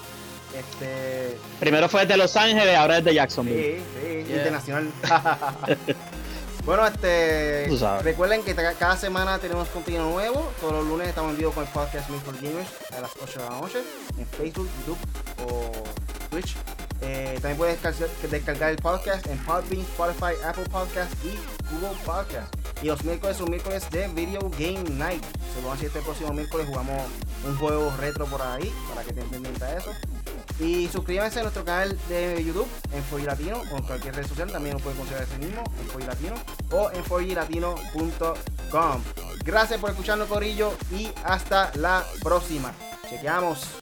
Este, Primero fue desde Los Ángeles, ahora desde Jacksonville. sí, sí, Yeah. internacional. *laughs* *laughs* bueno, este, recuerden que cada semana tenemos contenido nuevo. Todos los lunes estamos en vivo con el podcast Made for Gamers a las 8 de la noche en Facebook, YouTube o Twitch. Eh, también puedes descargar, el podcast en Podbean, Spotify, Apple Podcast y Google Podcast. Y los miércoles son miércoles de Video Game Night. Se lo este próximo miércoles jugamos un juego retro por ahí para que estén pendientes a eso. Y suscríbanse a nuestro canal de YouTube en Foy Latino o en cualquier red social. También lo pueden considerar ese mismo en Foy Latino o en foylatino.com. Gracias por escucharnos, Corillo, y hasta la próxima. Chequeamos.